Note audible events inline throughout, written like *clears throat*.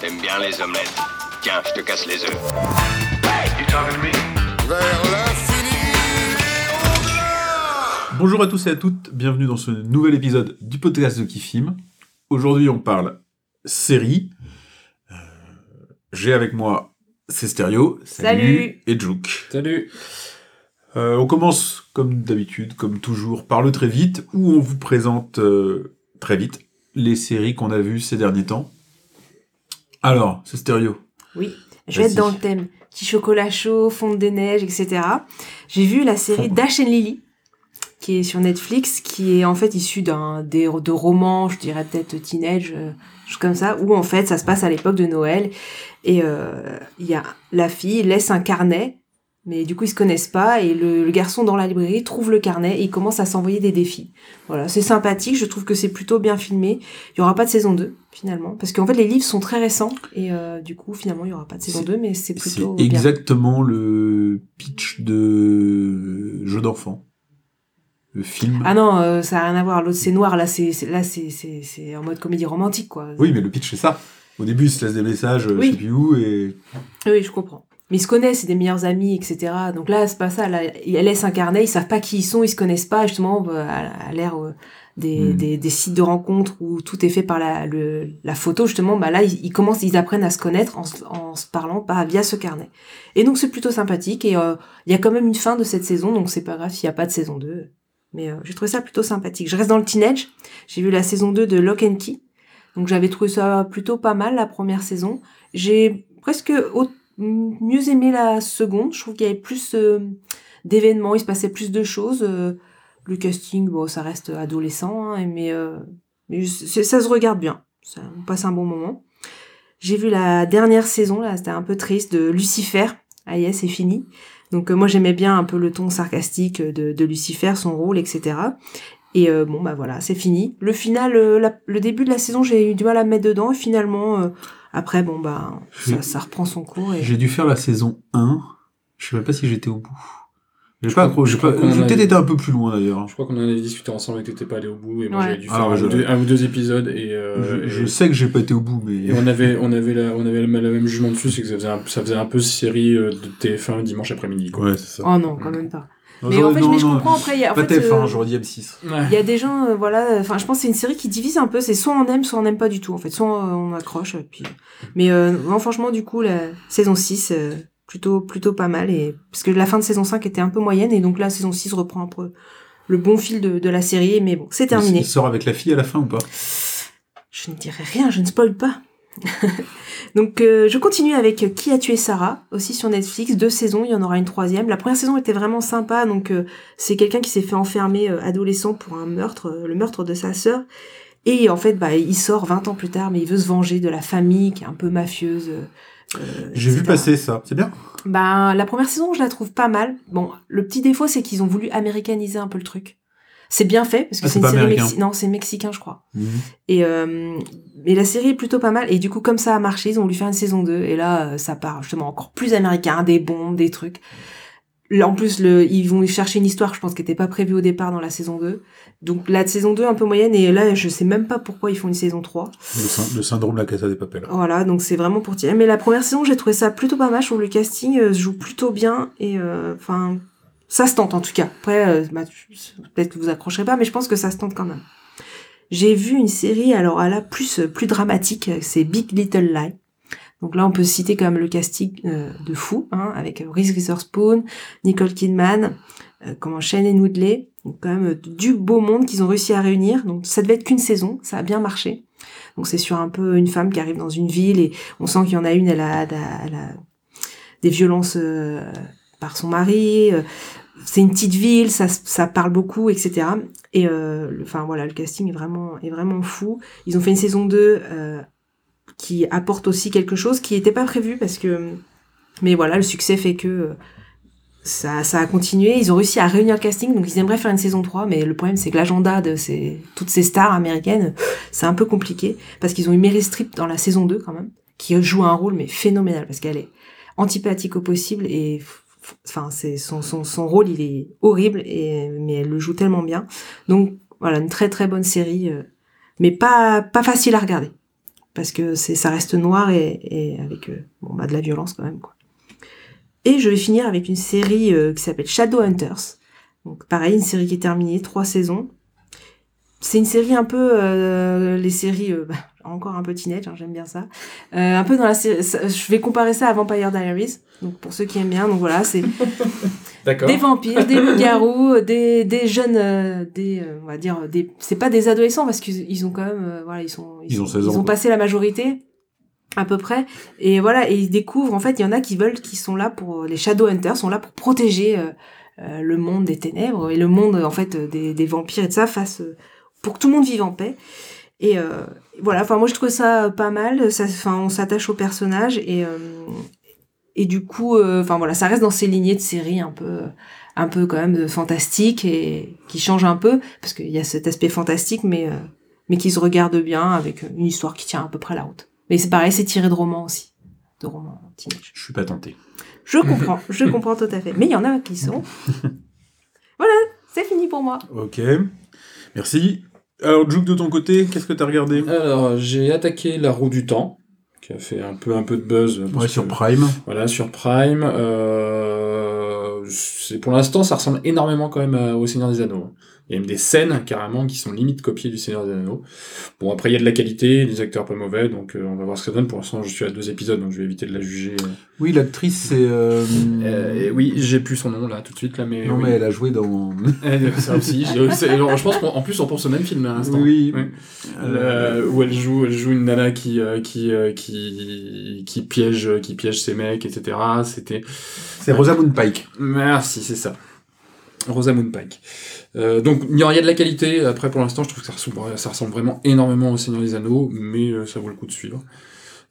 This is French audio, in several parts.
T'aimes bien les omelettes. Tiens, je te casse les œufs. Vers l'infini Bonjour à tous et à toutes, bienvenue dans ce nouvel épisode du podcast de Kifim. Aujourd'hui, on parle série. Euh, J'ai avec moi Cesterio, Salut. et Jouk. Salut Euh, on commence comme d'habitude, comme toujours, par le très vite, où on vous présente euh, très vite les séries qu'on a vues ces derniers temps. Alors, Cesterio, Oui, je vais être dans le thème. Petit chocolat chaud, fonte des neiges, etc. J'ai vu la série. Dash and Lily, qui est sur Netflix, qui est en fait issue d'un des de romans, je dirais peut-être teenage, euh, chose comme ça, où en fait ça se passe à l'époque de Noël et euh, il y a la fille laisse un carnet, mais du coup ils se connaissent pas et le, le garçon dans la librairie trouve le carnet et il commence à s'envoyer des défis. Voilà, c'est sympathique, je trouve que c'est plutôt bien filmé. Il y aura pas de saison 2 finalement parce qu'en fait les livres sont très récents et euh, du coup finalement il y aura pas de saison C'est- 2 mais c'est c'est plutôt bien. exactement le pitch de jeu d'enfant. Le film. Ah non, euh, ça a rien à voir. L'autre c'est noir, là c'est c'est- là c'est c'est c'est en mode comédie romantique quoi. Oui, mais le pitch, c'est ça. Au début, ils se laissent des messages, euh, Oui. je sais plus où, et Oui, je comprends. Mais ils se connaissent, c'est des meilleurs amis, etc. Donc là, c'est pas ça. Là, elle laisse un carnet, ils savent pas qui ils sont, ils se connaissent pas, justement, bah, à, l'ère euh, des, Mm. des, des sites de rencontres où tout est fait par la, le, la photo, justement. Bah là, ils, ils commencent, ils apprennent à se connaître en, se- en se parlant pas via ce carnet. Et donc, c'est plutôt sympathique. Et euh, il y a quand même une fin de cette saison, donc c'est pas grave s'il y a pas de saison 2. Mais euh, j'ai trouvé ça plutôt sympathique. Je reste dans le teenage. J'ai vu la saison 2 de Lock and Key. Donc j'avais trouvé ça plutôt pas mal la première saison. J'ai presque au- mieux aimé la seconde. Je trouve qu'il y avait plus euh, d'événements, il se passait plus de choses. Euh, le casting, bon, ça reste adolescent, hein, mais, euh, ça se regarde bien. Ça, on passe un bon moment. J'ai vu la dernière saison, là, c'était un peu triste, de Lucifer. Ah yes, c'est fini. Donc moi j'aimais bien un peu le ton sarcastique de, Lucifer, son rôle, etc. Et bon bah voilà, c'est fini. Le final, le début de la saison, j'ai eu du mal à me mettre dedans. Et finalement, après bon bah ça, reprend son cours. Et... j'ai dû faire la saison 1. Je sais même pas si j'étais au bout. J'ai Je pas crois- pas- peut-être avait- été un peu plus loin d'ailleurs. Je crois qu'on en avait discuté ensemble et que t'étais pas allé au bout et moi Ouais. j'avais dû Ah, faire ouais, un, je- ou deux, un ou deux épisodes et, euh, je, je et- sais que j'ai pas été au bout, mais. et on avait on avait la, on avait le, le même jugement dessus c'est que ça faisait un, ça faisait un peu série euh, de TF1 dimanche après-midi quoi. Ouais, c'est ça. Oh non, quand même pas. Mais en fait, non, mais je non, comprends après. a, en Pas fait, TF1, euh, j'aurais dit M6. Ouais. Il y a des gens, euh, voilà, enfin, je pense que c'est une série qui divise un peu. C'est soit on aime, soit on n'aime pas du tout. En fait, soit on, on accroche. et Puis... Mais euh, non, franchement, du coup, la saison 6, euh, plutôt, plutôt pas mal. Et... Parce que la fin de saison 5 était un peu moyenne. Et donc la saison 6 reprend un peu le bon fil de, de la série. Mais bon, c'est terminé. Il sort avec la fille à la fin ou pas? Je ne dirai rien, je ne spoil pas. *laughs* Donc euh, je continue avec Qui a tué Sarah, aussi sur Netflix, deux saisons, il y en aura une troisième. La première saison était vraiment sympa, donc euh, c'est quelqu'un qui s'est fait enfermer euh, adolescent pour un meurtre, euh, le meurtre de sa sœur. Et en fait, bah, il sort 20 ans plus tard, mais il veut se venger de la famille qui est un peu mafieuse. euh, euh, J'ai vu passer ça. C'est bien Ben, la première saison, je la trouve pas mal. Bon, le petit défaut, c'est qu'ils ont voulu américaniser un peu le truc. C'est bien fait, parce que Ah, c'est une série mexicaine. Non, c'est mexicain, je crois. Et euh, mais la série est plutôt pas mal. Et du coup, comme ça a marché, ils ont voulu faire une saison 2. Et là, euh, ça part justement encore plus américain, des bombes, des trucs. Là, en plus, le, ils vont chercher une histoire, je pense, qui n'était pas prévue au départ dans la saison 2. Donc la saison 2 un peu moyenne. Et là, je sais même pas pourquoi ils font une saison 3. Le, syn- le syndrome de la Casa des Papel. Voilà, donc c'est vraiment pour tirer. Mais la première saison, j'ai trouvé ça plutôt pas mal. Je trouve le casting euh, se joue plutôt bien. Et euh, enfin, ça se tente en tout cas. Après, euh, bah, peut-être que vous accrocherez pas, mais je pense que ça se tente quand même. J'ai vu une série, alors à la plus, euh, plus dramatique, euh, c'est Big Little Lie. Donc là, on peut citer quand même le casting de fou, hein, avec Reese Witherspoon, Nicole Kidman, euh, comment Shane Woodley. Donc quand même du beau monde qu'ils ont réussi à réunir. Donc ça devait être qu'une saison, ça a bien marché. Donc c'est sur un peu une femme qui arrive dans une ville et on sent qu'il y en a une, elle a, des violences par son mari. C'est une petite ville, ça, ça parle beaucoup, etc. Et euh, le- enfin voilà, le casting est vraiment est vraiment fou. Ils ont fait une saison 2 euh, qui apporte aussi quelque chose qui n'était pas prévu parce que mais voilà, le succès fait que euh, ça, ça a continué. Ils ont réussi à réunir le casting, donc ils aimeraient faire une saison 3, mais le problème c'est que l'agenda de ces, toutes ces stars américaines, c'est un peu compliqué, parce qu'ils ont eu Meryl Streep dans la saison 2 quand même, qui joue un rôle mais phénoménal, parce qu'elle est antipathique au possible, et enfin son, rôle il est horrible, mais elle le joue tellement bien. Donc voilà, une très très bonne série, euh, mais pas, facile à regarder. parce que c'est ça reste noir et, avec euh, bon bah de la violence quand même quoi. Et je vais finir avec une série euh, qui s'appelle Shadowhunters. Donc pareil, une série qui est terminée, trois saisons. C'est une série un peu les séries bah, encore un peu teenage, hein, j'aime bien ça. Euh, un peu dans la série, ça- je vais comparer ça à Vampire Diaries. Donc pour ceux qui aiment bien, donc voilà, c'est *laughs* des vampires, des loups-garous, des, des jeunes, euh, des, euh, on va dire, des, c'est pas des adolescents parce qu'ils ils ont quand même, euh, voilà, ils sont, Ils ont sont- 16 ans, ils ont quoi. passé la majorité à peu près, et voilà, et ils découvrent en fait, il y en a qui veulent, qui sont là pour les Shadowhunters, sont là pour protéger euh, euh, le monde des ténèbres et le monde en fait euh, des, des vampires et de ça face, euh, pour que tout le monde vive en paix. Et euh, voilà, enfin moi je trouve ça pas mal, ça, enfin on s'attache au personnage et euh, et du coup, euh, enfin voilà, ça reste dans ces lignées de séries un peu, un peu quand même de fantastique et qui change un peu parce qu'il y a cet aspect fantastique, mais mais qui se regarde bien avec une histoire qui tient à peu près la route. Mais c'est pareil, c'est tiré de romans aussi, de romans teenage. Je suis pas tenté. Je comprends, je comprends tout à fait. Mais il y en a qui sont. *laughs* Voilà, c'est fini pour moi. Ok. Merci. Alors, Juke, de ton côté, qu'est-ce que t'as regardé Alors, j'ai attaqué La Roue du Temps, qui a fait un peu, un peu de buzz. Ouais, sur que- Prime. Voilà, sur Prime. Euh, c'est pour l'instant, ça ressemble énormément quand même à- au Seigneur des Anneaux. Il y a même des scènes carrément qui sont limite copiées du Seigneur des Anneaux. Bon, après il y a de la qualité, des acteurs pas mauvais, donc euh, on va voir ce que ça donne. Pour l'instant, je suis à deux épisodes, donc je vais éviter de la juger. Oui, l'actrice, c'est. euh, Euh, oui, j'ai plus son nom là tout de suite là, mais non, oui. mais elle a joué dans. *laughs* Elle, ça aussi. alors, je pense qu'en plus on pense au même film à l'instant. Oui. Euh, Euh, où elle joue, elle joue une nana qui euh, qui euh, qui qui piège qui piège ses mecs, etc. C'était C'est Rosamund Pike. Merci, c'est ça. Rosamund Pike. Euh, donc il y a a de la qualité. Après pour l'instant, je trouve que ça ressemble, vraiment énormément au Seigneur des Anneaux, mais euh, ça vaut le coup de suivre.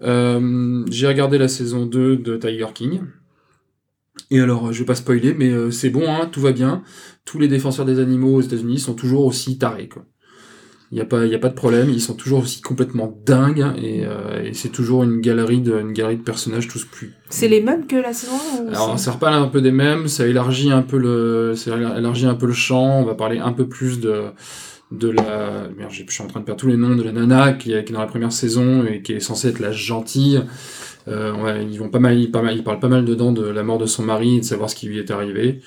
Euh, J'ai regardé la saison 2 de Tiger King. Et alors, je vais pas spoiler, mais c'est bon, hein, tout va bien. Tous les défenseurs des animaux aux États-Unis sont toujours aussi tarés. Il n'y a, pas- il y a pas de problème, ils sont toujours aussi complètement dingues, et, euh, et c'est toujours une galerie, de, une galerie de personnages tous plus C'est les mêmes que la saison 1 ou alors, ça reparle un peu des mêmes, ça élargit un peu le, ça élargit un peu le champ. On va parler un peu plus de, de la, merde, je suis en train de perdre tous les noms de la nana qui est, qui est dans la première saison et qui est censée être la gentille. Euh, ouais, ils vont pas mal, pas mal, ils parlent pas mal dedans de la mort de son mari et de savoir ce qui lui est arrivé.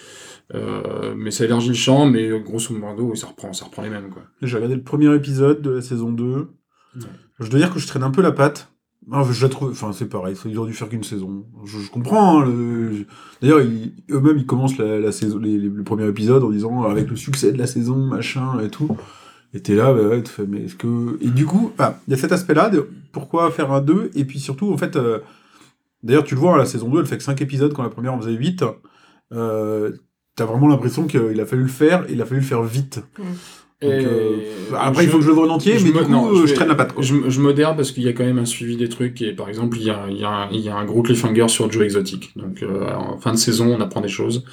Euh, mais ça élargit le champ, mais grosso modo, ça reprend, ça reprend les mêmes, quoi. J'ai regardé le premier épisode de la saison 2. Je dois dire que je traîne un peu la patte. Ah, je la trouve, enfin c'est pareil, ils auraient dû faire qu'une saison. Je, je comprends. hein, le- D'ailleurs, eux-mêmes ils commencent la, la saison, les, les- le premier épisode en disant avec le succès de la saison, machin et tout. Et t'es là, bah ouais, tu fais, mais est-ce que et du coup, ah, il y a cet aspect-là de pourquoi faire un 2 et puis surtout en fait, euh, d'ailleurs tu le vois, la saison 2 elle fait que 5 épisodes quand la première en faisait 8 euh, T'as vraiment l'impression qu'il a fallu le faire, il a fallu le faire vite. Donc, euh, après, il faut que je le voie en entier, mais du coup, non, euh, je, vais- traîne la patte. Quoi. Je, je modère parce qu'il y a quand même un suivi des trucs et par exemple il y a, il y a, un, il y a un gros cliffhanger sur Joe Exotic. Donc euh, en fin de saison on apprend des choses.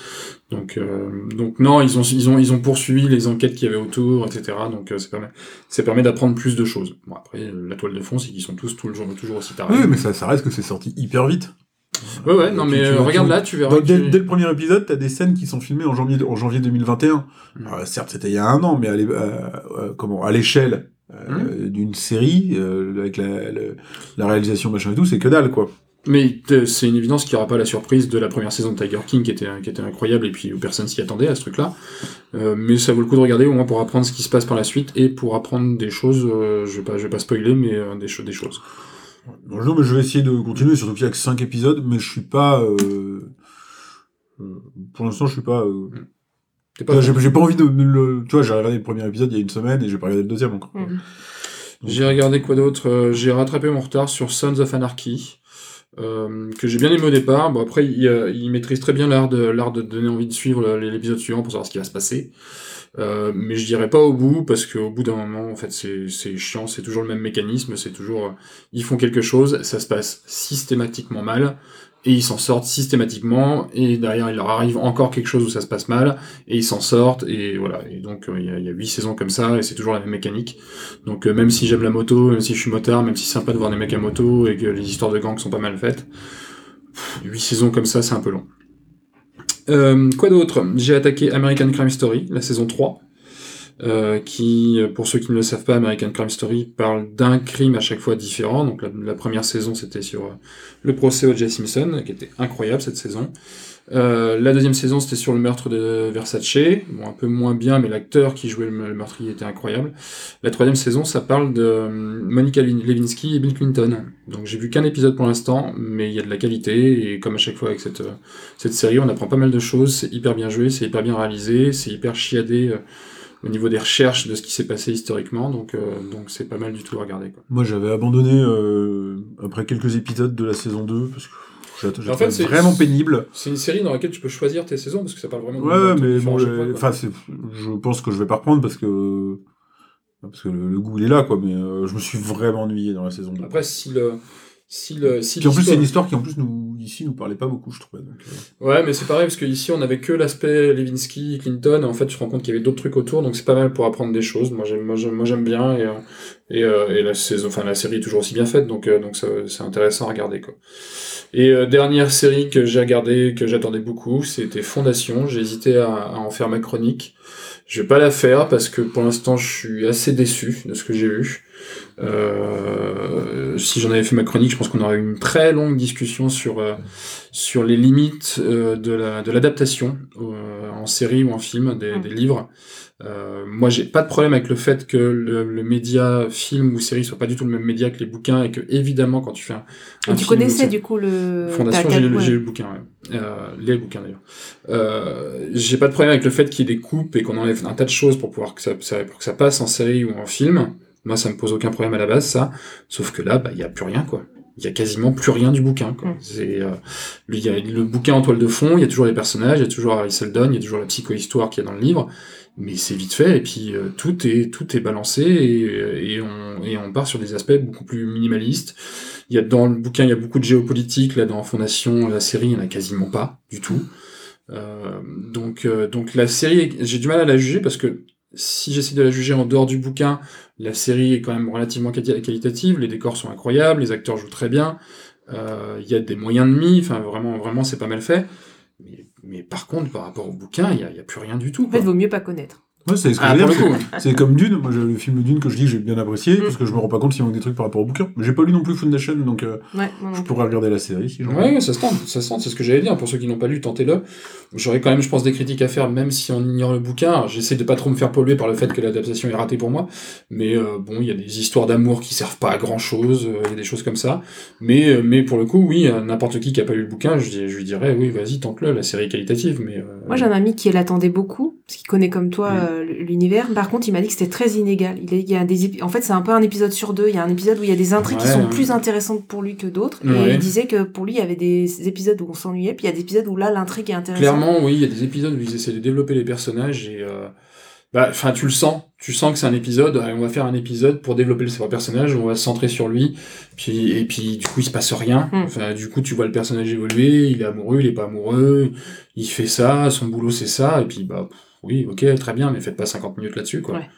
Donc euh, donc non ils ont ils ont ils ont poursuivi les enquêtes qu'il y avait autour etc. Donc euh, ça permet ça permet d'apprendre plus de choses. Bon après euh, la toile de fond c'est qu'ils sont tous toujours toujours aussi tarés. Oui, mais ça, ça reste que c'est sorti hyper vite. Ouais ouais non mais tu euh, regarde tu- là tu verras. Dans- dès, le premier épisode, t'as des scènes qui sont filmées en janvier, en janvier 2021. Mm. Alors, certes, c'était il y a un an, mais à euh, euh, comment, à l'échelle euh, d'une série, euh, avec la, le- la réalisation machin et tout, c'est que dalle, quoi. Mais euh, c'est une évidence qu'il n'y aura pas la surprise de la première saison de Tiger King qui était, qui était incroyable et puis où personne s'y attendait à ce truc-là. Euh, mais ça vaut le coup de regarder au moins pour apprendre ce qui se passe par la suite et pour apprendre des choses, euh, je vais pas, je vais pas spoiler, mais euh, des, cho- des choses. Non, non, mais je vais essayer de continuer, surtout qu'il y a que 5 épisodes, mais je suis pas... euh, euh, pour l'instant, je suis pas... euh, T'es pas j'ai pas envie de le... Tu vois, j'ai regardé le premier épisode il y a une semaine et j'ai pas regardé le deuxième encore. Mm. J'ai regardé quoi d'autre Euh, J'ai rattrapé mon retard sur Sons of Anarchy, euh, que j'ai bien aimé au départ. Bon après, il, il maîtrise très bien l'art de l'art de donner envie de suivre l'épisode suivant pour savoir ce qui va se passer. Euh, mais je dirais pas au bout parce qu'au bout d'un moment, en fait, c'est chiant. C'est toujours le même mécanisme. C'est toujours euh, ils font quelque chose, ça se passe systématiquement mal. Et ils s'en sortent systématiquement, et derrière il leur arrive encore quelque chose où ça se passe mal, et ils s'en sortent, et voilà. Et donc euh, il y a- huit saisons comme ça, et c'est toujours la même mécanique. Donc même si j'aime la moto, même si je suis motard, même si c'est sympa de voir des mecs à moto et que les histoires de gangs sont pas mal faites, huit saisons comme ça, c'est un peu long. Euh, quoi d'autre? J'ai attaqué American Crime Story, la saison 3. euh, qui, pour ceux qui ne le savent pas, American Crime Story parle d'un crime à chaque fois différent. Donc la, la première saison, c'était sur euh, le procès O.J. Simpson, qui était incroyable cette saison. Euh, la deuxième saison, c'était sur le meurtre de Versace. Bon, un peu moins bien, mais l'acteur qui jouait le, meurtrier était incroyable. La troisième saison, ça parle de euh, Monica Lewinsky et Bill Clinton. Donc j'ai vu qu'un épisode pour l'instant, mais il y a de la qualité, et comme à chaque fois avec cette, euh, cette série, on apprend pas mal de choses, c'est hyper bien joué, c'est hyper bien réalisé, c'est hyper chiadé au niveau des recherches de ce qui s'est passé historiquement, donc euh, donc c'est pas mal du tout à regarder. Quoi. Moi, j'avais abandonné euh, après quelques épisodes de la saison 2 parce que En fait, c'est- vraiment pénible. C'est une série dans laquelle tu peux choisir tes saisons, parce que ça parle vraiment de Ouais, de mais bon, enfin, c'est, je pense que je vais pas reprendre parce que parce que le, le goût il est là, quoi. Mais euh, je me suis vraiment ennuyé dans la saison 2. Après, si le... Si le si Puis en plus, c'est une histoire qui en plus nous ici nous parlait pas beaucoup, je trouvais. Donc, euh, Ouais, mais c'est pareil, parce qu'ici, on avait que l'aspect Lewinsky, Clinton, et en fait, tu te rends compte qu'il y avait d'autres trucs autour, donc c'est pas mal pour apprendre des choses. Moi, j'aime, moi, j'aime, bien, et, euh, euh, et la saison, enfin, la série est toujours aussi bien faite, donc, donc c'est intéressant à regarder, quoi. Et dernière série que j'ai regardée, que j'attendais beaucoup, c'était Fondation. J'ai hésité à en faire ma chronique. Je vais pas la faire parce que pour l'instant, je suis assez déçu de ce que j'ai vu. Euh, si j'en avais fait ma chronique, je pense qu'on aurait eu une très longue discussion sur euh, sur les limites euh, de la de l'adaptation euh, en série ou en film des, Mm. des livres. Euh, moi, j'ai pas de problème avec le fait que le, le média film ou série soit pas du tout le même média que les bouquins et que évidemment quand tu fais un, un tu film connaissais du coup le. Fondation, j'ai ouais. le bouquin, ouais. Euh, les bouquins d'ailleurs. Euh, j'ai pas de problème avec le fait qu'il y ait des coupes et qu'on enlève un tas de choses pour pouvoir que ça, ça- pour que ça passe en série ou en film. Moi, ça me pose aucun problème à la base, ça. Sauf que là, bah, il y a plus rien, quoi. Il y a quasiment plus rien du bouquin, quoi. Mm. C'est, euh, il y a le bouquin en toile de fond, il y a toujours les personnages, il y a toujours Harry Seldon, il y a toujours la psycho-histoire qu'il y a dans le livre. Mais c'est vite fait, et puis euh, tout est tout est balancé, et, et, on, et on part sur des aspects beaucoup plus minimalistes. Il y a dans le bouquin, il y a beaucoup de géopolitique. Là, dans Fondation, la série, il n'y en a quasiment pas du tout. Euh, donc, euh, donc la série, j'ai du mal à la juger parce que si j'essaie de la juger en dehors du bouquin, la série est quand même relativement quali- qualitative. Les décors sont incroyables, les acteurs jouent très bien. Euh, Il y a des moyens de mis. Enfin, vraiment, vraiment, c'est pas mal fait. Mais, mais par contre, par rapport au bouquin, il n'y a, il y a plus rien du tout. En fait, quoi. vaut mieux pas connaître. Ouais, c'est ce que Ah, je veux pour dire, le c'est- comme Dune. Moi, j'ai le film Dune que je dis que j'ai bien apprécié Mm. parce que je me rends pas compte s'il manque des trucs par rapport au bouquin. Mais j'ai pas lu non plus Foundation, donc euh, Ouais, non je pourrais regarder la série si j'en Ouais, ça se tente, ça se tente, c'est ce que j'allais dire. Pour ceux qui n'ont pas lu, tentez-le. J'aurais quand même, je pense, des critiques à faire, même si on ignore le bouquin. J'essaie de pas trop me faire polluer par le fait que l'adaptation est ratée pour moi. Mais euh, bon, il y a des histoires d'amour qui servent pas à grand chose, il y a des choses comme ça. Mais, euh, mais pour le coup, oui, euh, n'importe qui qui a pas lu le bouquin, je, je lui dirais, oui, vas-y, tente-le, la série est qualitative. Mais, euh, Moi, j'ai un ami qui l'attendait beaucoup, parce qu'il connaît comme toi Mm. Euh, l'univers. Par contre, il m'a dit que c'était très inégal. Il, y a des En fait, c'est un peu un épisode sur deux. Il y a un épisode où il y a des intrigues qui sont ouais. plus intéressantes pour lui que d'autres. Et il disait que pour lui, il y avait des épisodes où on s'ennuyait, puis il y a des épisodes où là, l'intrigue est intéressante. Clairement, oui, il y a des épisodes où ils essaient de développer les personnages et euh, bah, enfin, tu le sens, tu sens que c'est un épisode. allez, on va faire un épisode pour développer le personnage, on va se centrer sur lui, puis et puis du coup il se passe rien. Hmm. Enfin, du coup tu vois le personnage évoluer, il est amoureux, il est pas amoureux, il fait ça, son boulot c'est ça, et puis bah oui, ok, très bien, mais faites pas 50 minutes là-dessus quoi. Ouais.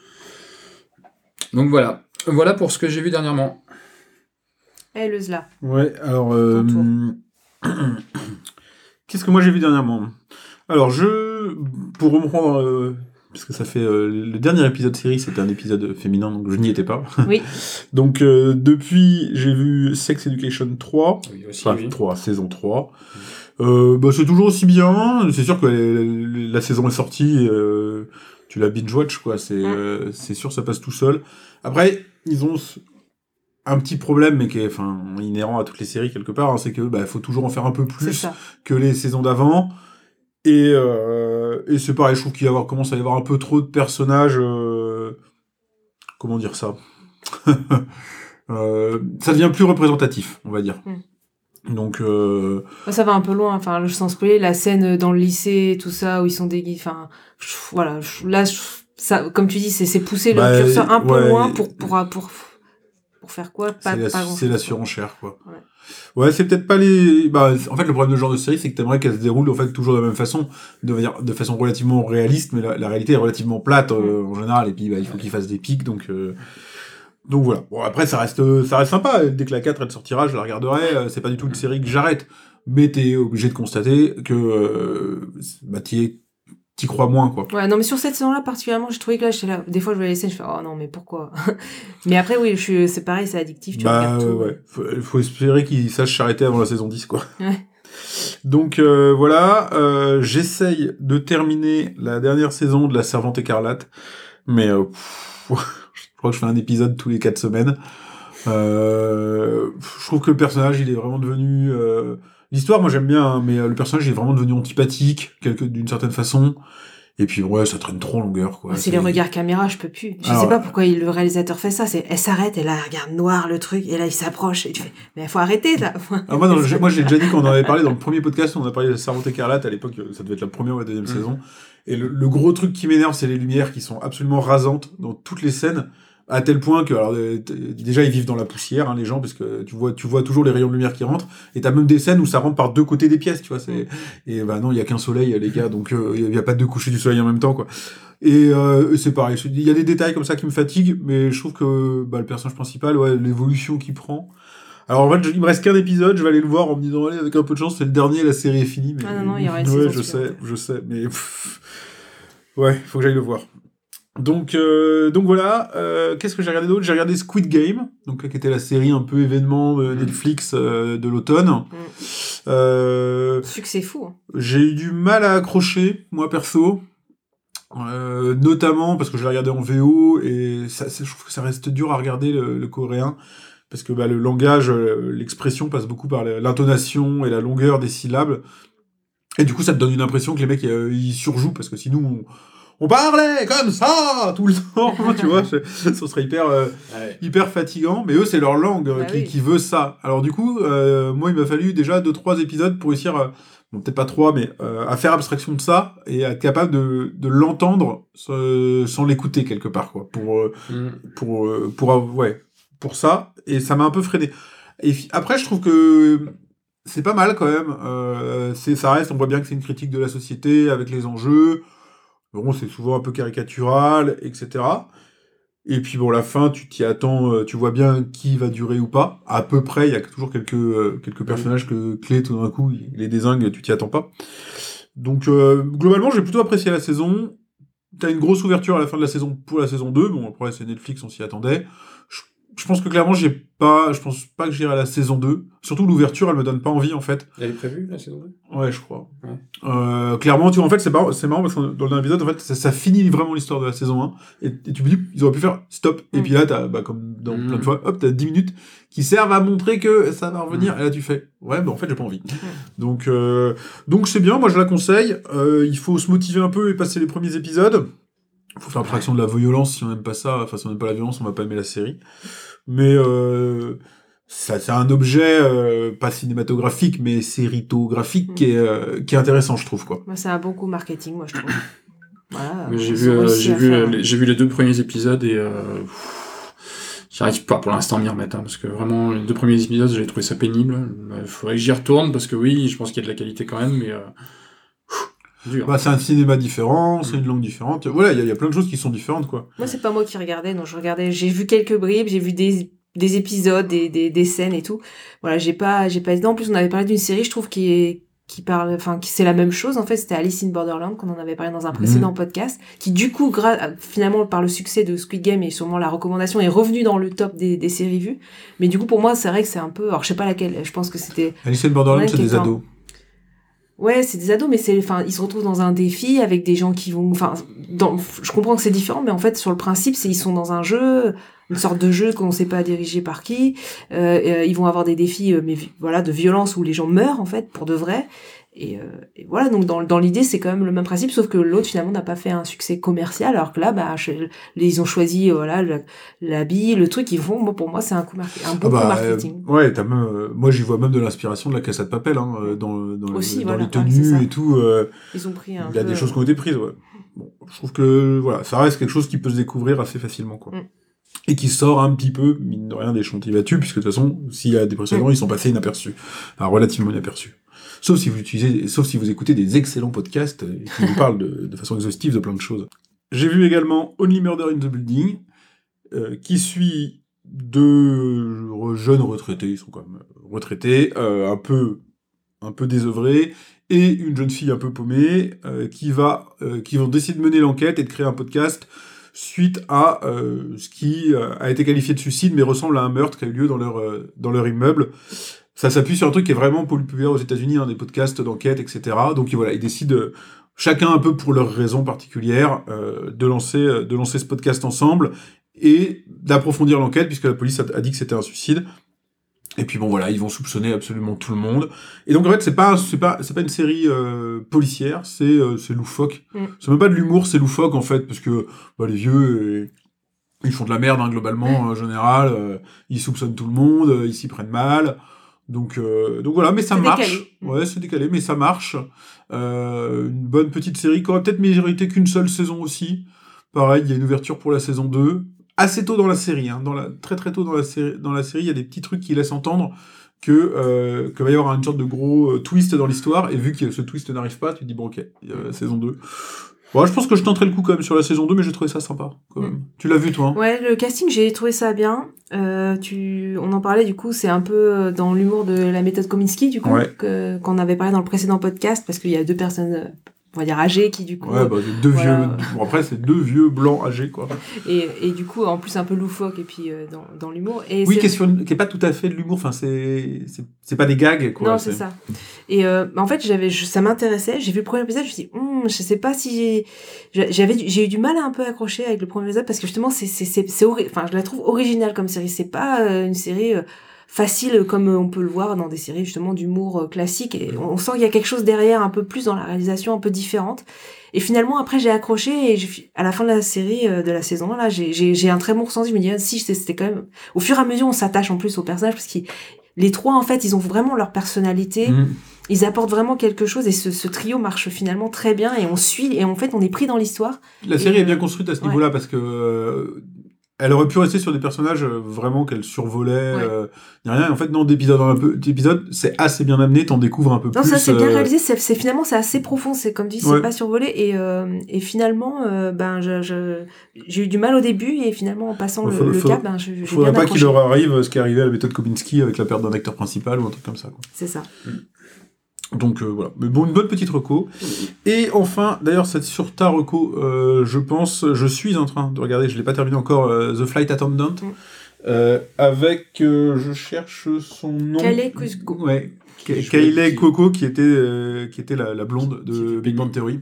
Donc voilà, voilà pour ce que j'ai vu dernièrement. Eh, le Zla. Ouais, alors. euh, *clears throat* Qu'est-ce que moi j'ai vu dernièrement? Alors, je. Pour reprendre. euh, Parce que ça fait. euh, le dernier épisode série, c'était un épisode féminin, donc je n'y étais pas. *laughs* Oui. donc, euh, depuis, j'ai vu Sex Education 3. Oui, aussi, Enfin, oui. 3, saison 3. Euh, bah, c'est toujours aussi bien. C'est sûr que la, la saison est sortie. euh, tu la binge-watch, quoi. C'est Mm. euh, c'est sûr, ça passe tout seul. Après, ils ont un petit problème, mais qui est enfin, inhérent à toutes les séries quelque part. hein, c'est que bah, faut toujours en faire un peu plus que les saisons d'avant. Et, et c'est pareil, je trouve qu'il commence à y avoir un peu trop de personnages. comment dire ça? *laughs* Ça devient plus représentatif, on va dire. Donc, euh, ça va un peu loin. Enfin, le sens spoiler, la scène dans le lycée, tout ça, où ils sont déguisés. Enfin, je- voilà. je- Là, je- ça, comme tu dis, c'est pousser Bah, le curseur un peu ouais. loin pour, pour, pour, pour faire quoi? C'est la, pas surenchère, quoi. Ouais. Ouais, c'est peut-être pas les. Bah, en fait, le problème de ce genre de série, c'est que t'aimerais qu'elle se déroule en fait toujours de la même façon, de, manière- de façon relativement réaliste, mais la, la réalité est relativement plate euh, Mm. en général. Et puis, bah, il faut qu'il fasse des pics, donc. euh, Donc voilà. Bon, après, ça reste, ça reste sympa. Dès que la 4 elle sortira, je la regarderai. Euh, C'est pas du tout une série que j'arrête. Mais t'es obligé de constater que euh, bah, t'y crois moins, quoi. Ouais, non, mais sur cette saison-là, particulièrement, j'ai trouvé que là, j'étais là. Des fois, je les scènes, je fais, oh non, mais pourquoi? *laughs* Mais après, oui, je suis... c'est pareil, c'est addictif, tu bah, regardes tout. ouais. Faut, faut espérer qu'ils sachent s'arrêter avant la saison 10, quoi. Ouais. Donc, euh, voilà, euh, j'essaye de terminer la dernière saison de La Servante Écarlate, mais euh, pff, crois que je fais un épisode tous les quatre semaines. Euh, je trouve que le personnage, il est vraiment devenu... euh, L'histoire, moi j'aime bien, hein, mais euh, le personnage il est vraiment devenu antipathique, d'une certaine façon. Et puis ouais, ça traîne trop en longueur, quoi. Ah, c'est les regards caméra, je peux plus. Je Alors- sais pas pourquoi il- le réalisateur fait ça. C'est, elle s'arrête et là, elle regarde noir le truc et là, il s'approche et tu fais, mais faut arrêter là. Ah, moi, le- moi, j'ai déjà dit qu'on en avait parlé dans le premier podcast, on a parlé de Servante Écarlate à l'époque, ça devait être la première ou la deuxième Mhm. saison. Et le, le gros truc qui m'énerve, c'est les lumières qui sont absolument rasantes dans toutes les scènes, à tel point que, alors, euh, déjà, ils vivent dans la poussière, hein, les gens, parce que tu vois, tu vois toujours les rayons de lumière qui rentrent, et t'as même des scènes où ça rentre par deux côtés des pièces, tu vois, c'est, et bah non, il y a qu'un soleil, les gars, donc euh, il y a pas deux couchers du soleil en même temps, quoi. Et euh, c'est pareil, il y a des détails comme ça qui me fatiguent, mais je trouve que bah, le personnage principal, ouais, l'évolution qu'il prend. Alors en fait, il me reste qu'un épisode, je vais aller le voir en me disant, allez, avec un peu de chance, c'est le dernier, la série est finie. Mais... Ah non, non, il *laughs* y Ouais, je sais, je sais, mais... pff, Ouais, faut que j'aille le voir. Donc, euh, donc voilà, euh, qu'est-ce que j'ai regardé d'autre? J'ai regardé Squid Game, donc qui était la série un peu événement de Netflix euh, de l'automne. Euh, Succès fou. hein. j'ai eu du mal à accrocher, moi perso. Euh, notamment parce que je l'ai regardé en VO et ça, je trouve que ça reste dur à regarder le, le coréen parce que bah, le langage, euh, l'expression passe beaucoup par l'intonation et la longueur des syllabes et du coup ça te donne une impression que les mecs euh, ils surjouent parce que sinon on, on parlait comme ça tout le temps, *laughs* tu vois, ça serait hyper euh, Ouais. hyper fatigant, mais eux, c'est leur langue euh, Bah qui, oui. qui veut ça. Alors du coup, euh, moi, il m'a fallu déjà deux, trois épisodes pour réussir, bon, peut-être pas trois, mais euh, à faire abstraction de ça et à être capable de, de l'entendre sans l'écouter quelque part, quoi, pour, Mm. pour, pour, ouais, pour ça. Et ça m'a un peu freiné. Et après, je trouve que c'est pas mal quand même. Euh, c'est, ça reste, on voit bien que c'est une critique de la société avec les enjeux. Bon, c'est souvent un peu caricatural, etc. Et puis bon, la fin, tu t'y attends, euh, tu vois bien qui va durer ou pas. À peu près, il y a toujours quelques, euh, quelques personnages que, clés, tout d'un coup, il les désingue, tu t'y attends pas. Donc, euh, globalement, j'ai plutôt apprécié la saison. T'as une grosse ouverture à la fin de la saison pour la saison 2. Bon, après, c'est Netflix, on s'y attendait. Je, je pense que clairement, j'ai pas, je pense pas que j'irai à la saison 2. Surtout l'ouverture, elle me donne pas envie, en fait. Elle est prévue, la saison 2 Ouais, je crois. Ouais. Euh, clairement, tu vois, en fait, c'est marrant, c'est marrant parce que dans le épisode, en fait, ça, ça finit vraiment l'histoire de la saison 1. Et, et tu me dis, ils auraient pu faire stop. Et Mm. puis là, t'as, bah, comme dans Mm. plein de fois, hop, t'as 10 minutes qui servent à montrer que ça va revenir. Et là, tu fais, ouais, bah, en fait, j'ai pas envie. Donc, euh, donc c'est bien, moi, je la conseille. Euh, il faut se motiver un peu et passer les premiers épisodes. Il faut faire abstraction de la violence. Si on n'aime pas ça, enfin, si on n'aime pas la violence, on va pas aimer la série. Mais, euh, ça, c'est un objet, euh, pas cinématographique, mais séritographique, Mm. qui, est, euh, qui est intéressant, je trouve, quoi. Moi, c'est un bon coup marketing, moi, je trouve. *coughs* Voilà. J'ai vu, euh, j'ai vu, j'ai vu les deux premiers épisodes et euh, j'arrive pas pour l'instant à m'y remettre hein, parce que vraiment les deux premiers épisodes j'ai trouvé ça pénible. Il faudrait que j'y retourne parce que oui, je pense qu'il y a de la qualité quand même, mais euh, dur. Bah, c'est un cinéma différent, c'est une langue différente. Voilà, il y, a- il y a plein de choses qui sont différentes, quoi. Moi, c'est pas moi qui regardais, non, je regardais, j'ai vu quelques bribes, j'ai vu des, des épisodes, des, des, des scènes et tout. Voilà, j'ai pas, j'ai pas, en plus, on avait parlé d'une série, je trouve, qui est, qui parle, enfin, qui c'est la même chose, en fait, c'était Alice in Borderland, qu'on en avait parlé dans un précédent podcast, qui, du coup, gra- finalement, par le succès de Squid Game et sûrement la recommandation, est revenu dans le top des, des séries vues. Mais du coup, pour moi, c'est vrai que c'est un peu, alors, je sais pas laquelle, je pense que c'était, Alice in Borderland, c'est des ados. Ouais, c'est des ados, mais c'est, enfin, ils se retrouvent dans un défi avec des gens qui vont, enfin, je comprends que c'est différent, mais en fait, sur le principe, c'est ils sont dans un jeu, une sorte de jeu qu'on ne sait pas diriger par qui. Euh, euh, ils vont avoir des défis, euh, mais voilà, de violence où les gens meurent en fait pour de vrai. Et, euh, et voilà, donc dans, dans l'idée, c'est quand même le même principe, sauf que l'autre finalement n'a pas fait un succès commercial, alors que là, bah, ils ont choisi, euh, voilà, l'habit, le truc, ils font. Moi, pour moi, c'est un coup mar- un bon Ah bah, coup marketing. euh, ouais, t'as même, euh, moi j'y vois même de l'inspiration de la Casa de Papel, hein, euh, dans, dans, le- dans voilà, les tenues et tout. euh, Ils ont pris un il y a peu, des choses qui ont été prises, ouais. Bon, je trouve que voilà, ça reste quelque chose qui peut se découvrir assez facilement, quoi. Mm. Et qui sort un petit peu, mine de rien, des chantiers battus, puisque de toute façon, s'il y a des précédents, Mm. ils sont passés inaperçus. Enfin, relativement inaperçus. Sauf si vous utilisez, sauf si vous écoutez des excellents podcasts euh, qui vous parlent de, façon exhaustive de plein de choses. J'ai vu également Only Murder in the Building, euh, qui suit deux jeunes retraités, ils sont quand même retraités, euh, un peu, un peu désœuvrés, et une jeune fille un peu paumée qui va qui vont décider de mener l'enquête et de créer un podcast suite à ce qui a été qualifié de suicide mais ressemble à un meurtre qui a eu lieu dans leur dans leur immeuble. Ça s'appuie sur un truc qui est vraiment populaire aux États-Unis, hein, des podcasts d'enquête, etc. Donc voilà, ils décident euh, chacun un peu pour leurs raisons particulières euh, de lancer euh, de lancer ce podcast ensemble et d'approfondir l'enquête puisque la police a, a dit que c'était un suicide. Et puis bon voilà, ils vont soupçonner absolument tout le monde. Et donc en fait, c'est pas c'est pas c'est pas une série euh, policière, c'est euh, c'est loufoque. Mm. C'est même pas de l'humour, c'est loufoque en fait parce que bah, les vieux ils font de la merde hein, globalement en général, ils soupçonnent tout le monde, ils s'y prennent mal. Donc euh, donc voilà, mais ça marche. décalé. Ouais, c'est décalé, mais ça marche. Euh, une bonne petite série qui aurait peut-être mérité qu'une seule saison aussi. Pareil, il y a une ouverture pour la saison 2 assez tôt dans la série, hein, dans la, très très tôt dans la série, dans la série, il y a des petits trucs qui laissent entendre que euh, que va y avoir une sorte de gros twist dans l'histoire, et vu que ce twist n'arrive pas, tu te dis bon ok, il y a la saison 2. Bon, je pense que je tenterai le coup quand même sur la saison 2, mais j'ai trouvé ça sympa. Quand même. Tu l'as vu toi hein? Ouais, le casting, j'ai trouvé ça bien. Euh, tu, on en parlait du coup, c'est un peu euh, dans l'humour de la méthode Kominsky du coup Ouais. qu'on avait parlé dans le précédent podcast parce qu'il y a deux personnes, euh, on va dire âgées, qui du coup Ouais, bah, deux Voilà. vieux. Bon, après, c'est deux vieux blancs âgés, quoi. *laughs* et, et du coup en plus un peu loufoque et puis euh, dans, dans l'humour. Et Oui, qui est, sur qui est pas tout à fait de l'humour. Enfin, c'est c'est pas des gags, quoi. non, c'est ça. Et euh, en fait, j'avais, ça m'intéressait. J'ai vu le premier épisode, je me suis dit, Hum, je sais pas si j'ai- j'avais, j'ai eu du mal à un peu accrocher avec le premier épisode parce que justement, c'est, c'est, c'est, enfin, je la trouve originale comme série. C'est pas euh, une série euh, facile comme euh, on peut le voir dans des séries justement d'humour euh, classique. Et on, sent qu'il y a quelque chose derrière, un peu plus dans la réalisation, un peu différente. Et finalement, après, j'ai accroché et j'ai- à la fin de la série, euh, de la saison 1, là, j'ai, j'ai, j'ai un très bon ressenti. Je me dis, ah, si, c'était quand même. Au fur et à mesure, on s'attache en plus aux personnages parce qu'ils les trois, en fait, ils ont vraiment leur personnalité. Mm. Ils apportent vraiment quelque chose et ce, ce trio marche finalement très bien et on suit et en fait on est pris dans l'histoire. La série Et, est bien construite à ce ouais. niveau-là parce que euh, elle aurait pu rester sur des personnages euh, vraiment qu'elle survolait. Ouais. euh, y a rien. En fait, non, d'épisode en un peu, d'épisode, c'est assez bien amené. T'en découvres un peu Non, plus. ça c'est bien euh, réalisé, c'est c'est- finalement c'est assez profond, c'est comme tu dis, c'est Ouais. pas survolé et, euh, et finalement euh, ben je- je- j'ai eu du mal au début et finalement en passant le, le faut- cap, ben je- j'ai Faudrait bien pas qu'il accroché. leur arrive ce qui est arrivé à la méthode Kominsky avec la perte d'un acteur principal ou un truc comme ça. Quoi. C'est ça. Donc euh, voilà, mais bon, une bonne petite reco. Et enfin, d'ailleurs, c'est sur ta reco, euh, je pense, je suis en train de regarder, je l'ai pas terminé encore, euh, The Flight Attendant, Mm. euh, avec, euh, je cherche son nom. Kayleigh Cuoco. Ouais, Kayleigh qui- Cuoco, qui était, euh, qui était la, la blonde de Big Bang. Theory.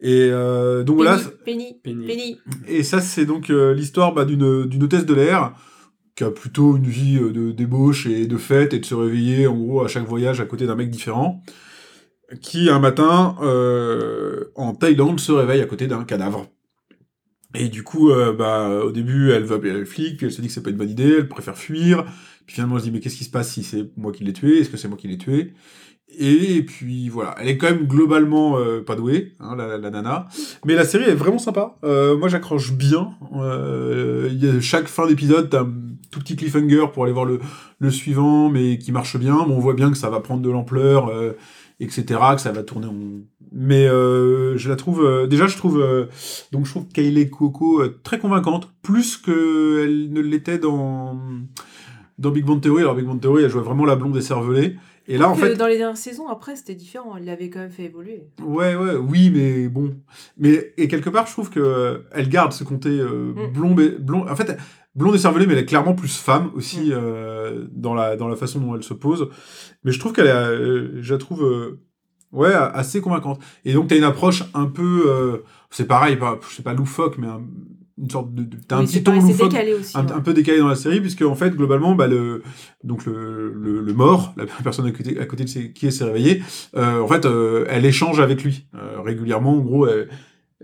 Et euh, donc voilà, Penny, Penny. Et ça, c'est donc euh, l'histoire bah, d'une d'une hôtesse de l'air qui a plutôt une vie euh, de débauche et de fête et de se réveiller en gros à chaque voyage à côté d'un mec différent, qui un matin euh, en Thaïlande se réveille à côté d'un cadavre. Et du coup, euh, bah, au début, elle va appeler les flics, puis elle se dit que c'est pas une bonne idée, elle préfère fuir. Puis finalement, elle se dit mais qu'est-ce qui se passe si c'est moi qui l'ai tué? Est-ce que c'est moi qui l'ai tué? Et puis voilà, elle est quand même globalement euh, pas douée, hein, la, la nana. Mais la série est vraiment sympa. Euh, moi, j'accroche bien. Euh, y a, chaque fin d'épisode, t'as un tout petit cliffhanger pour aller voir le, le suivant, mais qui marche bien. Bon, on voit bien que ça va prendre de l'ampleur, euh, etc., que ça va tourner en... Mais je la trouve... déjà, je trouve... donc, je trouve euh, très convaincante, plus qu'elle ne l'était dans... Dans Big Bang Theory, alors Big Bang Theory, elle jouait vraiment la blonde écervelée. Et là, en Que fait, dans les dernières saisons, après, c'était différent. Il l'avait quand même fait évoluer. Ouais, ouais, oui, mais bon. Mais, et quelque part, je trouve que euh, elle garde ce côté euh, Mm. blond. En fait, blonde et cervelée, mais elle est clairement plus femme aussi Mm. euh, dans, la, dans la façon dont elle se pose. Mais je trouve qu'elle est, euh, je la trouve, euh, ouais, assez convaincante. Et donc, t'as une approche un peu, euh, c'est pareil, pas, je sais pas loufoque, mais un- une sorte de, de- t'as un petit c'est ton loufoque aussi. un, ouais. un peu décalé dans la série puisque en fait globalement bah, le donc le, le, le mort la *laughs* personne à côté, à côté de ses- qui s'est réveillée euh, en fait euh, elle échange avec lui euh, régulièrement en gros elle-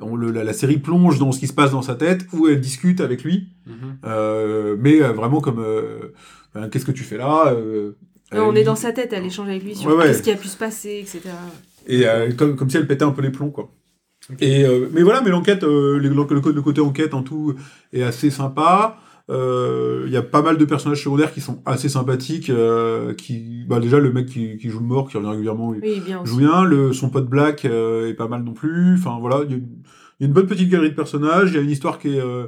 on, le, la, la série plonge dans ce qui se passe dans sa tête ou elle discute avec lui Mhm. euh, mais euh, vraiment comme euh, Ben, qu'est-ce que tu fais là euh, on est dans sa tête, elle échange avec lui sur Ouais, ouais. qu'est-ce qui a pu se passer, etc. et euh, comme, comme si elle pétait un peu les plombs quoi et euh, mais voilà mais l'enquête euh, le, côté enquête en tout est assez sympa. Euh, il y a pas mal de personnages secondaires qui sont assez sympathiques euh, qui bah déjà le mec qui, qui joue le mort qui revient régulièrement il Oui, bien joue bien. Le son pote Black euh, est pas mal non plus. Enfin voilà il y, a une- il y a une bonne petite galerie de personnages. Il y a une histoire qui est euh,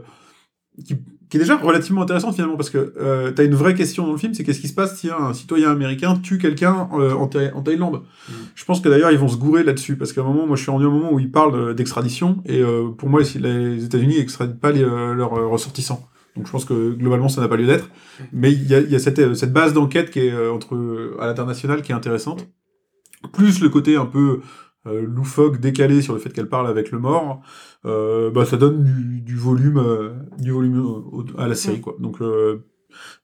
qui, qui est déjà relativement intéressante finalement parce que euh, t'as une vraie question dans le film, c'est qu'est-ce qui se passe si un citoyen américain tue quelqu'un euh, en, Thaï- en Thaïlande? Mm. Je pense que d'ailleurs ils vont se gourer là-dessus parce qu'à un moment, moi je suis rendu à un moment où ils parlent euh, d'extradition et euh, pour moi les États-Unis extraditent pas les, euh, leurs euh, ressortissants. Donc je pense que globalement ça n'a pas lieu d'être. Mais il y a, y a cette, cette base d'enquête qui est entre à l'international qui est intéressante. Plus le côté un peu euh, loufoque, décalé sur le fait qu'elle parle avec le mort, euh, bah ça donne du, du volume, euh, du volume au- au- à la série quoi. Donc euh,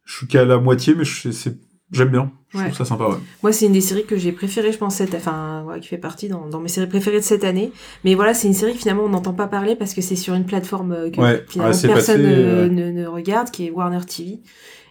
je suis qu'à la moitié, mais j'aime bien. Je Ouais. trouve ça sympa. Ouais. Moi, c'est une des séries que j'ai préférées, je pense, cette, enfin, ouais, qui fait partie dans, dans mes séries préférées de cette année. Mais voilà, c'est une série que finalement on n'entend pas parler parce que c'est sur une plateforme euh, que finalement personne passé, ne, regarde, qui est Warner TV.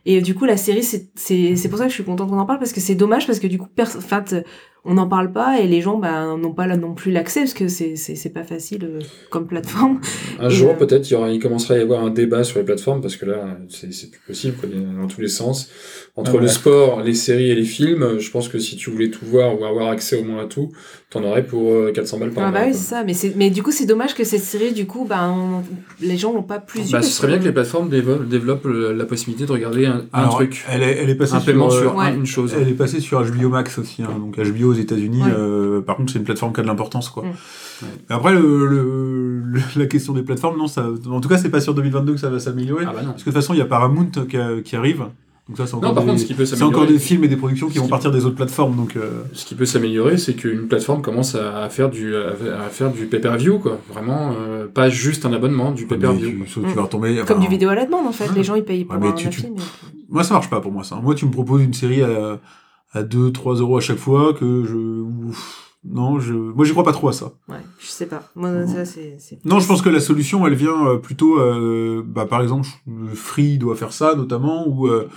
Et euh, du coup, la série, c'est c'est c'est pour ça que je suis contente qu'on en parle parce que c'est dommage parce que du coup, pers- enfin, t- on n'en parle pas et les gens bah, n'ont pas là non plus l'accès parce que c'est c'est pas facile euh, comme plateforme. *laughs* Un Et, jour, euh, peut-être, il, il commencera à y avoir un débat sur les plateformes, parce que là, c'est c'est plus possible, quoi, dans tous les sens. Entre Ah ouais. le sport, les séries et les films, je pense que si tu voulais tout voir ou avoir accès au moins à tout, t'en aurais pour euh, 400 balles par Ah mois. bah oui, ça. Mais c'est mais du coup, c'est dommage que cette série, du coup, bah, on- les gens l'ont pas plus Bah, ce serait bien que les plateformes développent la possibilité de regarder un, truc, Elle est, elle est passée un sur, paiement euh, sur un- ouais. une chose. Elle est passée sur HBO Max aussi, hein, donc HBO aux États-Unis. Ouais. euh, par contre, c'est une plateforme qui a de l'importance, quoi. Mm. Mais Après, le, le- le- la question des plateformes, non, ça, en tout cas, c'est pas sur 2022 que ça va s'améliorer. Ah bah. Parce que de toute façon, il y a Paramount qui, a- qui arrive. Donc ça, c'est encore, Non, par des, contre, ce qui peut c'est encore des films et des productions qui vont qui- partir des autres plateformes. Donc, euh, ce qui peut s'améliorer, c'est qu'une plateforme commence à, faire du à, faire du pay-per-view, quoi. Vraiment, euh, pas juste un abonnement, du pay-per-view. tu, quoi. tu vas retomber. Comme enfin, du vidéo à la demande, en fait. Les gens, ils payent pour Ouais, mais un, tu- un tu- film. Moi, ça marche pas pour moi, ça. Moi, tu me proposes une série à, à 2-3 euros à chaque fois que je. ouf, non, je, moi, j'y crois pas trop à ça. Ouais, je sais pas. Moi, Mhm. ça, c'est... c'est- Non, je pense que la solution, elle vient euh, plutôt, euh, bah, par exemple, Free doit faire ça notamment, ou euh,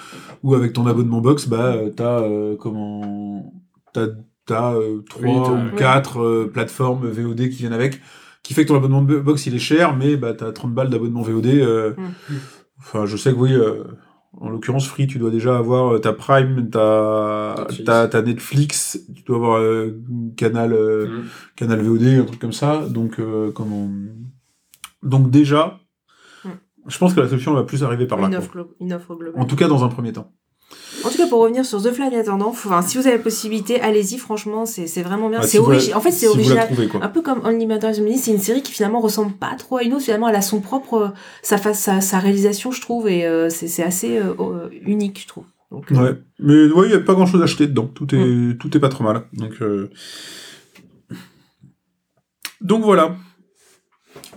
ou avec ton abonnement box, bah, euh, t'as euh, comment, t'as t'as euh, trois ou quatre euh, plateformes VOD qui viennent avec, qui fait que ton abonnement de box il est cher, mais bah t'as 30 balles d'abonnement VOD. euh, Mm. Enfin, je sais que oui. En l'occurrence, Free, tu dois déjà avoir euh, ta Prime, ta, Netflix. ta, ta Netflix, tu dois avoir euh, Canal, euh, Mhm. Canal VOD, un truc comme ça. Donc, euh, comment... Donc déjà, je pense que la solution va plus arriver par là. offre, glo- une offre globale. En tout cas, dans un premier temps. En tout cas, pour revenir sur The Fly en attendant, enfin, si vous avez la possibilité, allez-y, franchement, c'est vraiment bien. Ouais, c'est si origi- En fait, c'est si original. trouvez. Un peu comme Only Matters in c'est une série qui finalement ressemble pas trop à une autre. Finalement, elle a son propre, sa, face, sa, sa réalisation, je trouve, et euh, c'est assez euh, euh, unique, je trouve. Donc, euh, Ouais. Mais ouais, il n'y a pas grand chose à acheter dedans. Tout est, tout est pas trop mal. Donc, Donc voilà.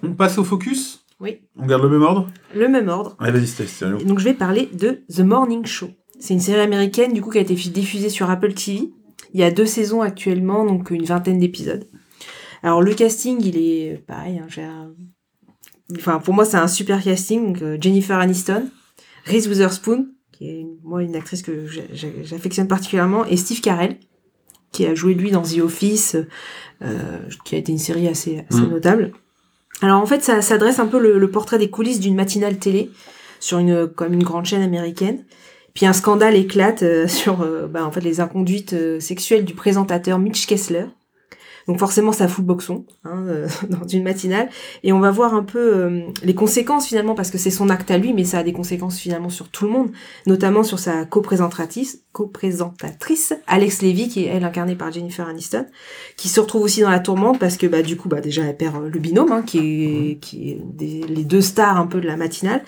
On passe au focus Oui. On garde le même ordre? Le même ordre. Allez, vas-y. Donc je vais parler de The Morning Show. C'est une série américaine du coup qui a été diffusée sur Apple TV. Il y a deux saisons actuellement, donc une vingtaine d'épisodes. Alors le casting, il est pareil. hein, j'ai un- Enfin pour moi c'est un super casting. Donc, euh, Jennifer Aniston, Reese Witherspoon, qui est une- moi une actrice que j'a- j'a- j'affectionne particulièrement, et Steve Carell, qui a joué lui dans The Office, euh, qui a été une série assez, assez Mm. notable. Alors en fait ça, ça dresse un peu le, le portrait des coulisses d'une matinale télé sur une comme une grande chaîne américaine. Puis un scandale éclate euh, *laughs* sur euh, bah, en fait les inconduites euh, sexuelles du présentateur Mitch Kessler. Donc forcément ça fout le boxon hein, euh, *laughs* dans une matinale et on va voir un peu euh, les conséquences finalement parce que c'est son acte à lui mais ça a des conséquences finalement sur tout le monde, notamment sur sa co-présentatrice, co-présentatrice Alex Levy qui est elle incarnée par Jennifer Aniston, qui se retrouve aussi dans la tourmente parce que bah du coup bah déjà elle perd le binôme hein, qui est qui est des- les deux stars un peu de la matinale.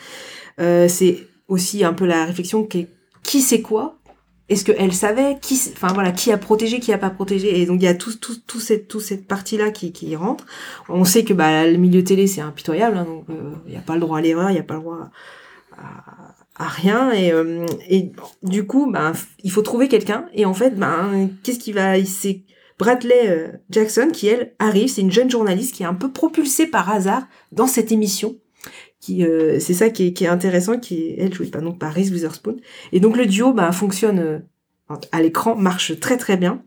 Euh, c'est aussi un peu la réflexion qui est qui c'est quoi? Est-ce qu'elle savait? Qui enfin voilà qui a protégé qui a pas protégé? Et donc il y a tout tout tout cette tout cette partie là qui qui rentre. On sait que bah le milieu télé c'est impitoyable hein, donc euh, il y a pas le droit à l'erreur il y a pas le droit à, rien. Et euh, et du coup bah il faut trouver quelqu'un. Et en fait ben qu'est-ce qui va c'est Bradley euh, Jackson qui elle arrive. C'est une jeune journaliste qui est un peu propulsée par hasard dans cette émission qui euh, c'est ça qui est, qui est intéressant qui est elle jouée pas donc par Reese Witherspoon. Et donc le duo bah fonctionne euh, à l'écran marche très très bien.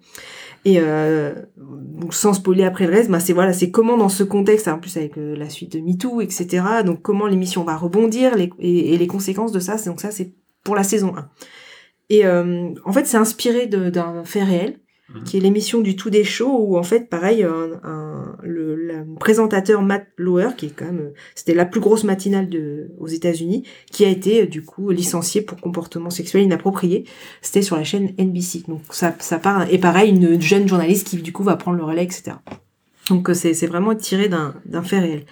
Et euh, donc sans spoiler après le reste bah c'est voilà c'est comment dans ce contexte en plus avec la suite de MeToo etc donc comment l'émission va rebondir les, et, et les conséquences de ça c'est donc ça c'est pour la saison 1 et en fait c'est inspiré d'un fait réel Mhm. qui est l'émission du tout des shows où en fait pareil un, un- le, le présentateur Matt Lauer qui est quand même c'était la plus grosse matinale de aux États-Unis qui a été euh, du coup licencié pour comportement sexuel inapproprié. C'était sur la chaîne NBC donc ça ça part et pareil une jeune journaliste qui du coup va prendre le relais etc donc euh, c'est c'est vraiment tiré d'un d'un fait réel.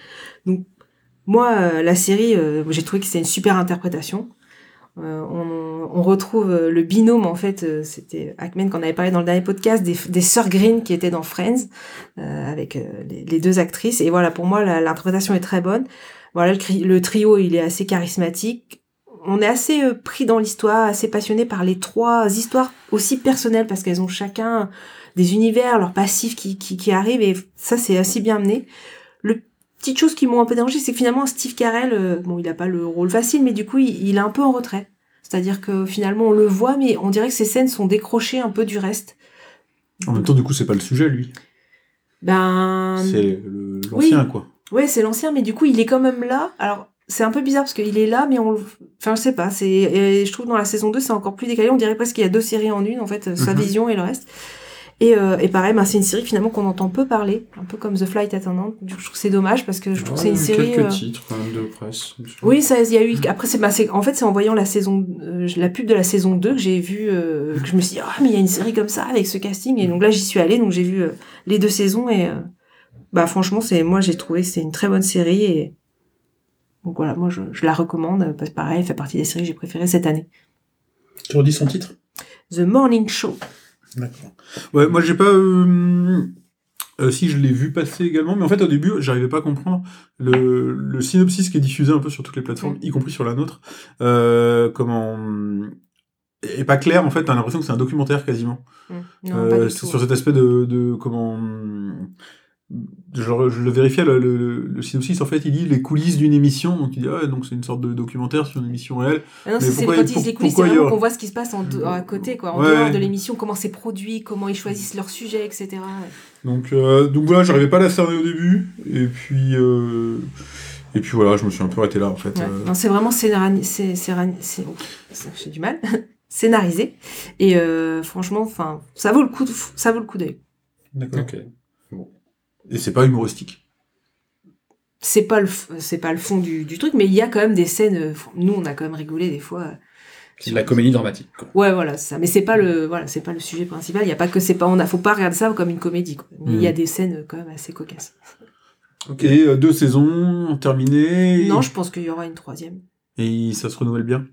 Donc moi euh, la série j'ai trouvé que c'était une super interprétation on, on retrouve euh, le binôme en fait, euh, c'était Hackman qu'on avait parlé dans le dernier podcast des, des sœurs Green qui étaient dans Friends euh, avec euh, les, deux actrices et voilà pour moi l'interprétation est très bonne. Voilà le, le trio il est assez charismatique. On est assez euh, pris dans l'histoire, assez passionné par les trois histoires aussi personnelles parce qu'elles ont chacun des univers, leurs passifs qui, qui, qui arrivent et ça c'est assez bien mené. Le petite chose qui m'ont un peu dérangé, c'est que finalement Steve Carell, euh, bon, il a pas le rôle facile, mais du coup, il, il est un peu en retrait. C'est-à-dire que finalement, on le voit, mais on dirait que ces scènes sont décrochées un peu du reste. En même temps, du coup, c'est pas le sujet, lui. Ben, C'est l'ancien, quoi. ouais, c'est l'ancien, mais du coup, il est quand même là. Alors, c'est un peu bizarre parce qu'il est là, mais on, le- enfin, je sais pas. C'est, et je trouve dans la saison 2, c'est encore plus décalé. On dirait presque qu'il y a deux séries en une, en fait, sa Mhm. vision et le reste. Et, euh, et pareil, ben, c'est une série finalement qu'on entend peu parler, un peu comme The Flight Attendant. Du coup, Je trouve que c'est dommage parce que je trouve que c'est une série. Quelques euh, titres quand même de presse. Oui, ça, il y a eu. Après, c'est, bah, c'est, en fait, c'est en voyant la saison, euh, la pub de la saison 2 que j'ai vu, euh, que je me suis dit, ah, mais il y a une série comme ça avec ce casting. Et donc là, j'y suis allée, donc j'ai vu euh, les deux saisons et, euh, bah, franchement, c'est, moi, j'ai trouvé que c'est une très bonne série et, donc voilà, moi, je, je la recommande. Parce que pareil, elle fait partie des séries que j'ai préférées cette année. Tu redis son titre? The Morning Show. D'accord. Ouais, moi j'ai pas. euh, euh, si je l'ai vu passer également, mais en fait au début j'arrivais pas à comprendre le, le synopsis qui est diffusé un peu sur toutes les plateformes, y compris sur la nôtre. Euh, comment est pas clair en fait. T'as l'impression que c'est un documentaire quasiment. Non, Euh, pas du c'est tout. sur cet aspect de, de comment. Je, le- je le vérifiais, le, le, le synopsis, en fait, il dit les coulisses d'une émission. Donc, il dit, ah, donc c'est une sorte de documentaire sur une émission réelle. Ah non, mais c'est, pourquoi- pour- les coulisses, c'est vraiment a- qu'on voit ce qui se passe en, de- à côté, quoi, en Ouais. dehors de l'émission, comment c'est produit, comment ils choisissent leurs sujets, etc. Donc, euh, donc voilà, j'arrivais pas à la cerner au début. Et puis, euh, et puis voilà, je me suis un peu arrêté là, en fait. Ouais. Euh, Non, c'est vraiment scénari- c'est- c'est- c'est- c'est- j'ai du mal *laughs* scénarisé et euh, franchement enfin ça vaut le coup de, ça vaut le coup d'œil D'accord. Et c'est pas humoristique. c'est pas le c'est pas le fond du, du truc mais il y a quand même des scènes euh, nous on a quand même rigolé des fois C'est de la comédie dramatique. Quoi. ouais voilà c'est ça mais c'est pas le voilà c'est pas le sujet principal il y a pas que c'est pas on a faut pas regarder ça comme une comédie quoi. mais il y a Mhm. des scènes euh, quand même assez cocasses Et euh, deux saisons terminées. non je pense qu'il y aura une troisième Et ça se renouvelle bien?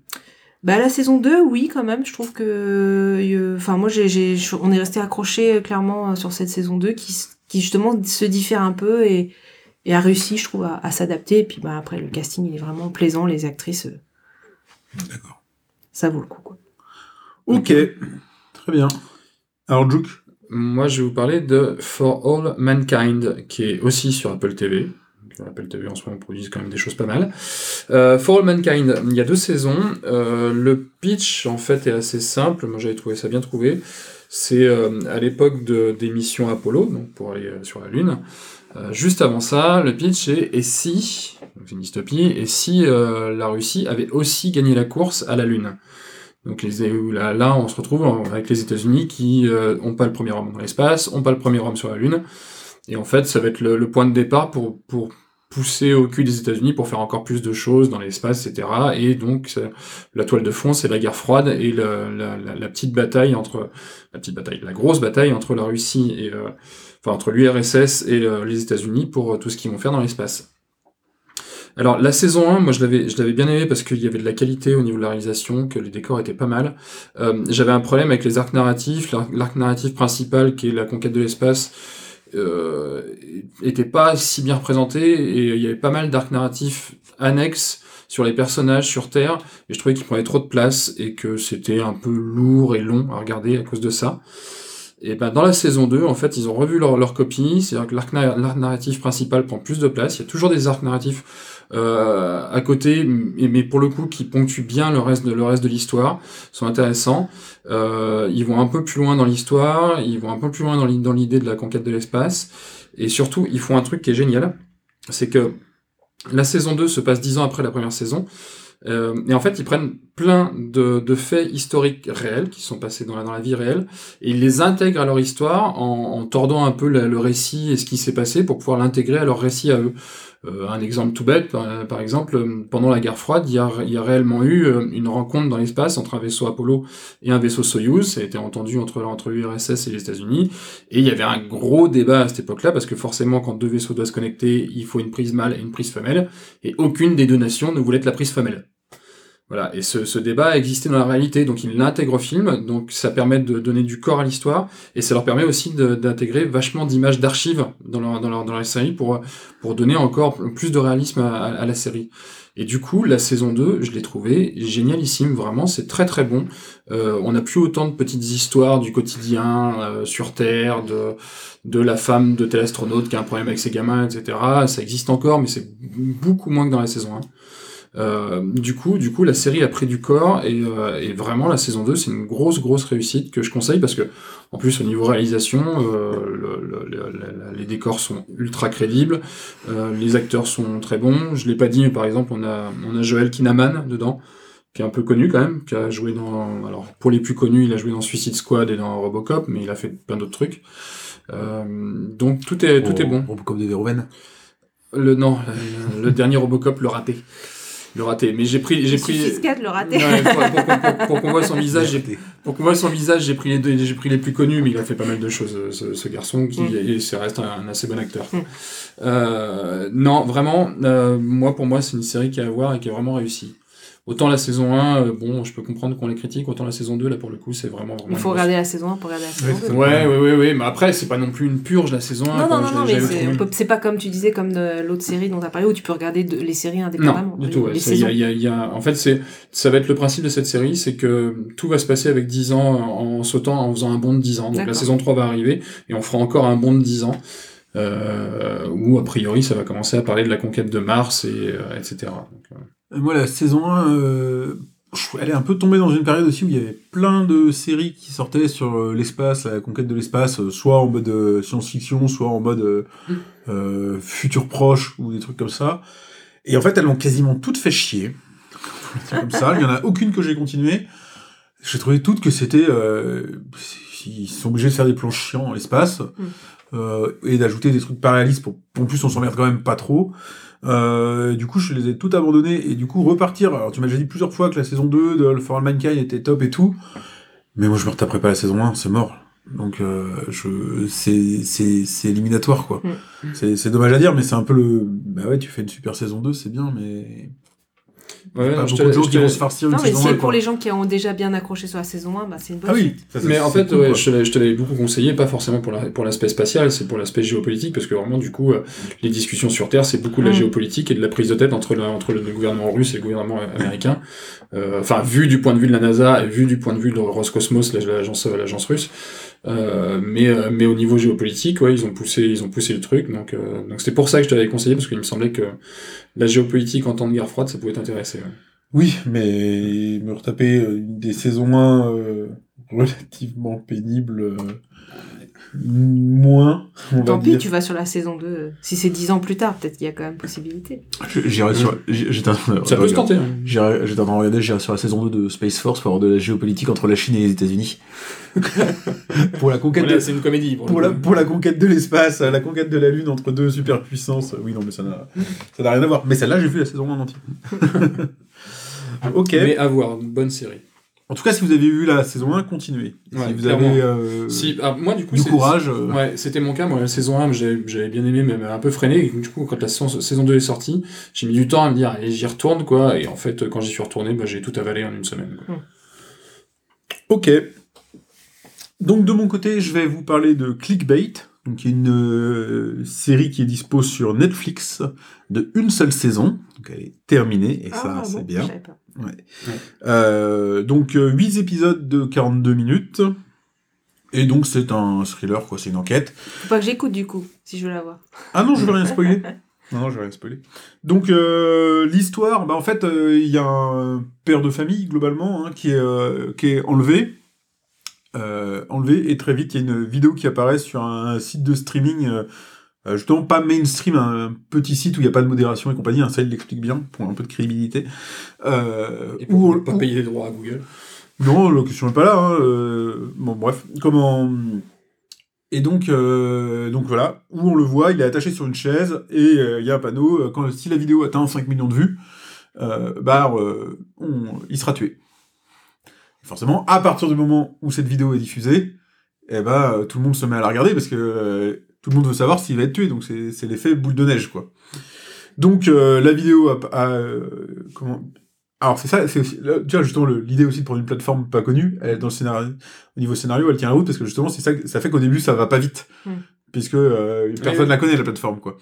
Bah la saison 2, oui quand même, je trouve que euh, enfin moi j'ai on est resté accroché euh, clairement euh, sur cette saison 2 qui qui justement se diffère un peu et et a réussi je trouve à, à s'adapter et puis bah après le casting il est vraiment plaisant, les actrices euh, D'accord. ça vaut le coup quoi. Ok. Très bien. Alors, Juke Moi, je vais vous parler de For All Mankind, qui est aussi sur Apple TV. Apple TV en ce moment produisent quand même des choses pas mal. Euh, For All Mankind, il y a deux saisons. Euh, le pitch, en fait, est assez simple. Moi, j'avais trouvé ça bien trouvé. C'est euh, à l'époque de, des missions Apollo, donc pour aller euh, sur la Lune. Euh, juste avant ça, le pitch est et si, donc c'est une dystopie, et si la Russie avait aussi gagné la course à la Lune. Donc les, là, là, on se retrouve avec les États-Unis qui euh, ont pas le premier homme dans l'espace, ont pas le premier homme sur la Lune, et en fait, ça va être le, le point de départ pour, pour pousser au cul des États-Unis pour faire encore plus de choses dans l'espace, etc. Et donc, la toile de fond, c'est la guerre froide et la, petite bataille entre la petite bataille, la grosse bataille entre la Russie et euh, enfin entre l'URSS et euh, les États-Unis pour euh, tout ce qu'ils vont faire dans l'espace. Alors la saison 1, moi je l'avais je l'avais bien aimé parce qu'il y avait de la qualité au niveau de la réalisation, que les décors étaient pas mal. J'avais un problème avec les arcs narratifs, l'arc narratif principal qui est la conquête de l'espace était pas si bien représenté et il y avait pas mal d'arcs narratifs annexes sur les personnages sur Terre et je trouvais qu'ils prenaient trop de place et que c'était un peu lourd et long à regarder à cause de ça. Et ben dans la saison 2, en fait, ils ont revu leur, leur copie, c'est-à-dire que l'arc na- l'arc narratif principal prend plus de place, il y a toujours des arcs narratifs euh, à côté, mais pour le coup qui ponctuent bien le reste de, le reste de l'histoire, sont intéressants. Euh, ils vont un peu plus loin dans l'histoire, ils vont un peu plus loin dans l'i- dans l'idée de la conquête de l'espace, et surtout, ils font un truc qui est génial, c'est que la saison 2 se passe dix ans après la première saison, Euh, et en fait, ils prennent plein de, de faits historiques réels qui sont passés dans la, dans la vie réelle et ils les intègrent à leur histoire en, tordant un peu le, récit et ce qui s'est passé pour pouvoir l'intégrer à leur récit à eux. Euh, un exemple tout bête, par, exemple, pendant la guerre froide, il y a, il y a réellement eu euh, une rencontre dans l'espace entre un vaisseau Apollo et un vaisseau Soyuz. Ça a été entendu entre, entre l'URSS et les États-Unis. Et il y avait un gros débat à cette époque-là, parce que forcément, quand deux vaisseaux doivent se connecter, il faut une prise mâle et une prise femelle. Et aucune des deux nations ne voulait être la prise femelle. Voilà, et ce, ce débat existait dans la réalité, donc ils l'intègrent au film, donc ça permet de donner du corps à l'histoire, et ça leur permet aussi d'intégrer vachement d'images d'archives dans leur, dans, leur, dans la série pour, pour donner encore plus de réalisme à, à- la série. Et du coup, la saison 2, je l'ai trouvé génialissime, vraiment, c'est très très bon. Euh, on n'a plus autant de petites histoires du quotidien euh, sur Terre, de, de la femme de tel astronaute qui a un problème avec ses gamins, etc. Ça existe encore, mais c'est beaucoup moins que dans la saison 1. Euh, du coup, du coup, la série a pris du corps et, euh, et vraiment la saison 2 c'est une grosse grosse réussite que je conseille parce que en plus au niveau réalisation, euh, le- le- le- le- les décors sont ultra crédibles, euh, les acteurs sont très bons. Je l'ai pas dit, mais par exemple on a on a Joel Kinnaman dedans qui est un peu connu quand même, qui a joué dans alors pour les plus connus, il a joué dans Suicide Squad et dans Robocop, mais il a fait plein d'autres trucs. Euh, donc tout est tout est bon. Comme des Verhoeven? Le non, le, le dernier Robocop le raté. Le raté. Mais j'ai pris j'ai pris le raté. Ouais, pour, pour- pour- pour qu'on voit son visage, j'ai pour qu'on voit son visage, j'ai pris les deux, j'ai pris les plus connus, mais il a fait pas mal de choses, euh, ce, ce garçon, qui Mm. et ça reste un, un assez bon acteur. Mm. Euh, non, vraiment, euh, moi pour moi c'est une série qui a à voir et qui est vraiment réussie. Autant la saison 1, euh, bon, je peux comprendre qu'on les critique, autant la saison 2, là pour le coup, c'est vraiment vraiment. Il faut regarder la saison 1 pour regarder la saison Ouais, 2. Ouais, ouais, ouais, ouais, mais après c'est pas non plus une purge la saison 1. Non, quoi, non, non, non, mais c'est trouvé- on peut- c'est pas comme tu disais, comme de l'autre série dont tu as parlé, où tu peux regarder de- les séries indépendamment. Non, du tout. ouais. Y a- il y a- il y a- En fait, c'est, ça va être le principe de cette série, c'est que tout va se passer avec 10 ans en, sautant, en faisant un bond de 10 ans. Donc la saison 3 va arriver et on fera encore un bond de 10 ans. Euh, où a priori ça va commencer à parler de la conquête de Mars et euh, etc. Donc, euh, Euh, Moi, la saison 1, euh, elle est un peu tombée dans une période aussi où il y avait plein de séries qui sortaient sur euh, l'espace, la conquête de l'espace, euh, soit en mode euh, science-fiction, soit en mode euh, Mm. euh, futur proche ou des trucs comme ça. Et en fait, elles l'ont quasiment toutes fait chier. Comme ça. Il y en a aucune que j'ai continué. J'ai trouvé toutes que c'était. Euh, ils sont obligés de faire des plans chiants en l'espace euh, et d'ajouter des trucs pas réalistes pour. En plus, on s'emmerde quand même pas trop. Euh, du coup, je les ai toutes abandonnées et du coup repartir. Alors, tu m'as déjà dit plusieurs fois que la saison 2 de For All Mankind était top et tout, mais moi je me retaperai pas la saison 1, c'est mort. Donc, euh, je, c'est, c'est, c'est éliminatoire quoi. Mm. C'est, c'est dommage à dire, mais c'est un peu le. Bah ouais, tu fais une super saison 2, c'est bien, mais. Ouais, pas non, je beaucoup te- de gens je qui te- vont se farcir une Non, mais saison c'est 1. pour les gens qui ont déjà bien accroché sur la saison 1, bah, c'est une bonne Ah oui, suite. ça, c'est- Mais en fait, cool, ouais, je te l'ai- je te l'avais beaucoup conseillé, pas forcément pour la- pour l'aspect spatial, c'est pour l'aspect géopolitique, parce que vraiment, du coup, euh, les discussions sur Terre, c'est beaucoup de la Mm. géopolitique et de la prise de tête entre, la- entre le gouvernement russe et le gouvernement américain. Euh, Enfin, vu du point de vue de la NASA et vu du point de vue de Roscosmos, la- l'agence l'agence russe. Euh, mais euh, mais au niveau géopolitique, ouais, ils ont poussé ils ont poussé le truc, donc euh, donc c'était pour ça que je t'avais conseillé parce qu'il me semblait que la géopolitique en temps de guerre froide, ça pouvait t'intéresser. ouais. Oui, mais me retaper euh, des saisons 1 euh, *laughs* relativement pénible, euh, moins, on va Tant pis, dire. tu vas sur la saison 2. Si c'est 10 ans plus tard, peut-être qu'il y a quand même possibilité. J'irai sur. j'ai- J'étais en train de- Ça peut se tenter. hein. J'irai- J'étais en train de regarder, j'irai sur la saison 2 de Space Force pour avoir de la géopolitique entre la Chine et les États-Unis. *laughs* pour la conquête Voilà, de, c'est une comédie. Pour, la, coup. pour la conquête de l'espace, la conquête de la Lune entre deux superpuissances. Oui, non, mais ça n'a rien à voir. Mais celle-là, j'ai vu la saison 1 en entier. *laughs* ok. Mais à voir, une bonne série. En tout cas, si vous avez vu la saison 1, continuez. Ouais, si vous clairement. avez euh, Si, ah, moi, du coup, du c'est- courage. euh, Ouais, c'était mon cas. Moi, la saison 1, j'avais bien aimé, mais un peu freiné. Et du coup, quand la saison, saison 2 est sortie, j'ai mis du temps à me dire, allez, j'y retourne, quoi. Et en fait, quand j'y suis retourné, bah, j'ai tout avalé en une semaine. quoi. Ok. Donc de mon côté, je vais vous parler de Clickbait, donc qui est une euh, série qui est dispo sur Netflix de une seule saison, donc elle est terminée et ça Ah, c'est bon, bien. je pas. Euh, donc 8 épisodes de 42 minutes et donc c'est un thriller quoi, c'est une enquête. Faut pas que j'écoute du coup, si je veux la voir. Ah non, je vais rien spoiler. *laughs* Non, non, je vais rien spoiler. Donc, euh, l'histoire, bah, en fait, euh, il y a un père de famille, globalement, hein, qui, est, euh, qui est enlevé. Euh, enlevé, et très vite, il y a une vidéo qui apparaît sur un site de streaming euh, justement, pas mainstream, un petit site où il n'y a pas de modération et compagnie, hein, ça il l'explique bien, pour un peu de crédibilité. Euh, Et où pour ne pas où- payer les droits à Google. non, la question n'est pas là. hein, euh, Bon, bref. Comment. Et donc, euh, donc voilà, où on le voit, il est attaché sur une chaise et euh, il y a un panneau. Quand, si la vidéo atteint 5 millions de vues, euh, bah, on- il sera tué. Forcément, à partir du moment où cette vidéo est diffusée, eh euh, tout le monde se met à la regarder parce que tout le monde veut savoir s'il va être tué. Donc c'est l'effet boule de neige, quoi. Donc euh, la vidéo a, a, euh, comment alors c'est ça, c'est aussi, là, tu vois justement l'idée aussi de prendre une plateforme pas connue, elle, dans le scénario, au niveau scénario, elle tient la route parce que justement c'est ça, ça fait qu'au début ça va pas vite, Mm. puisque euh, personne oui. la connaît la plateforme quoi.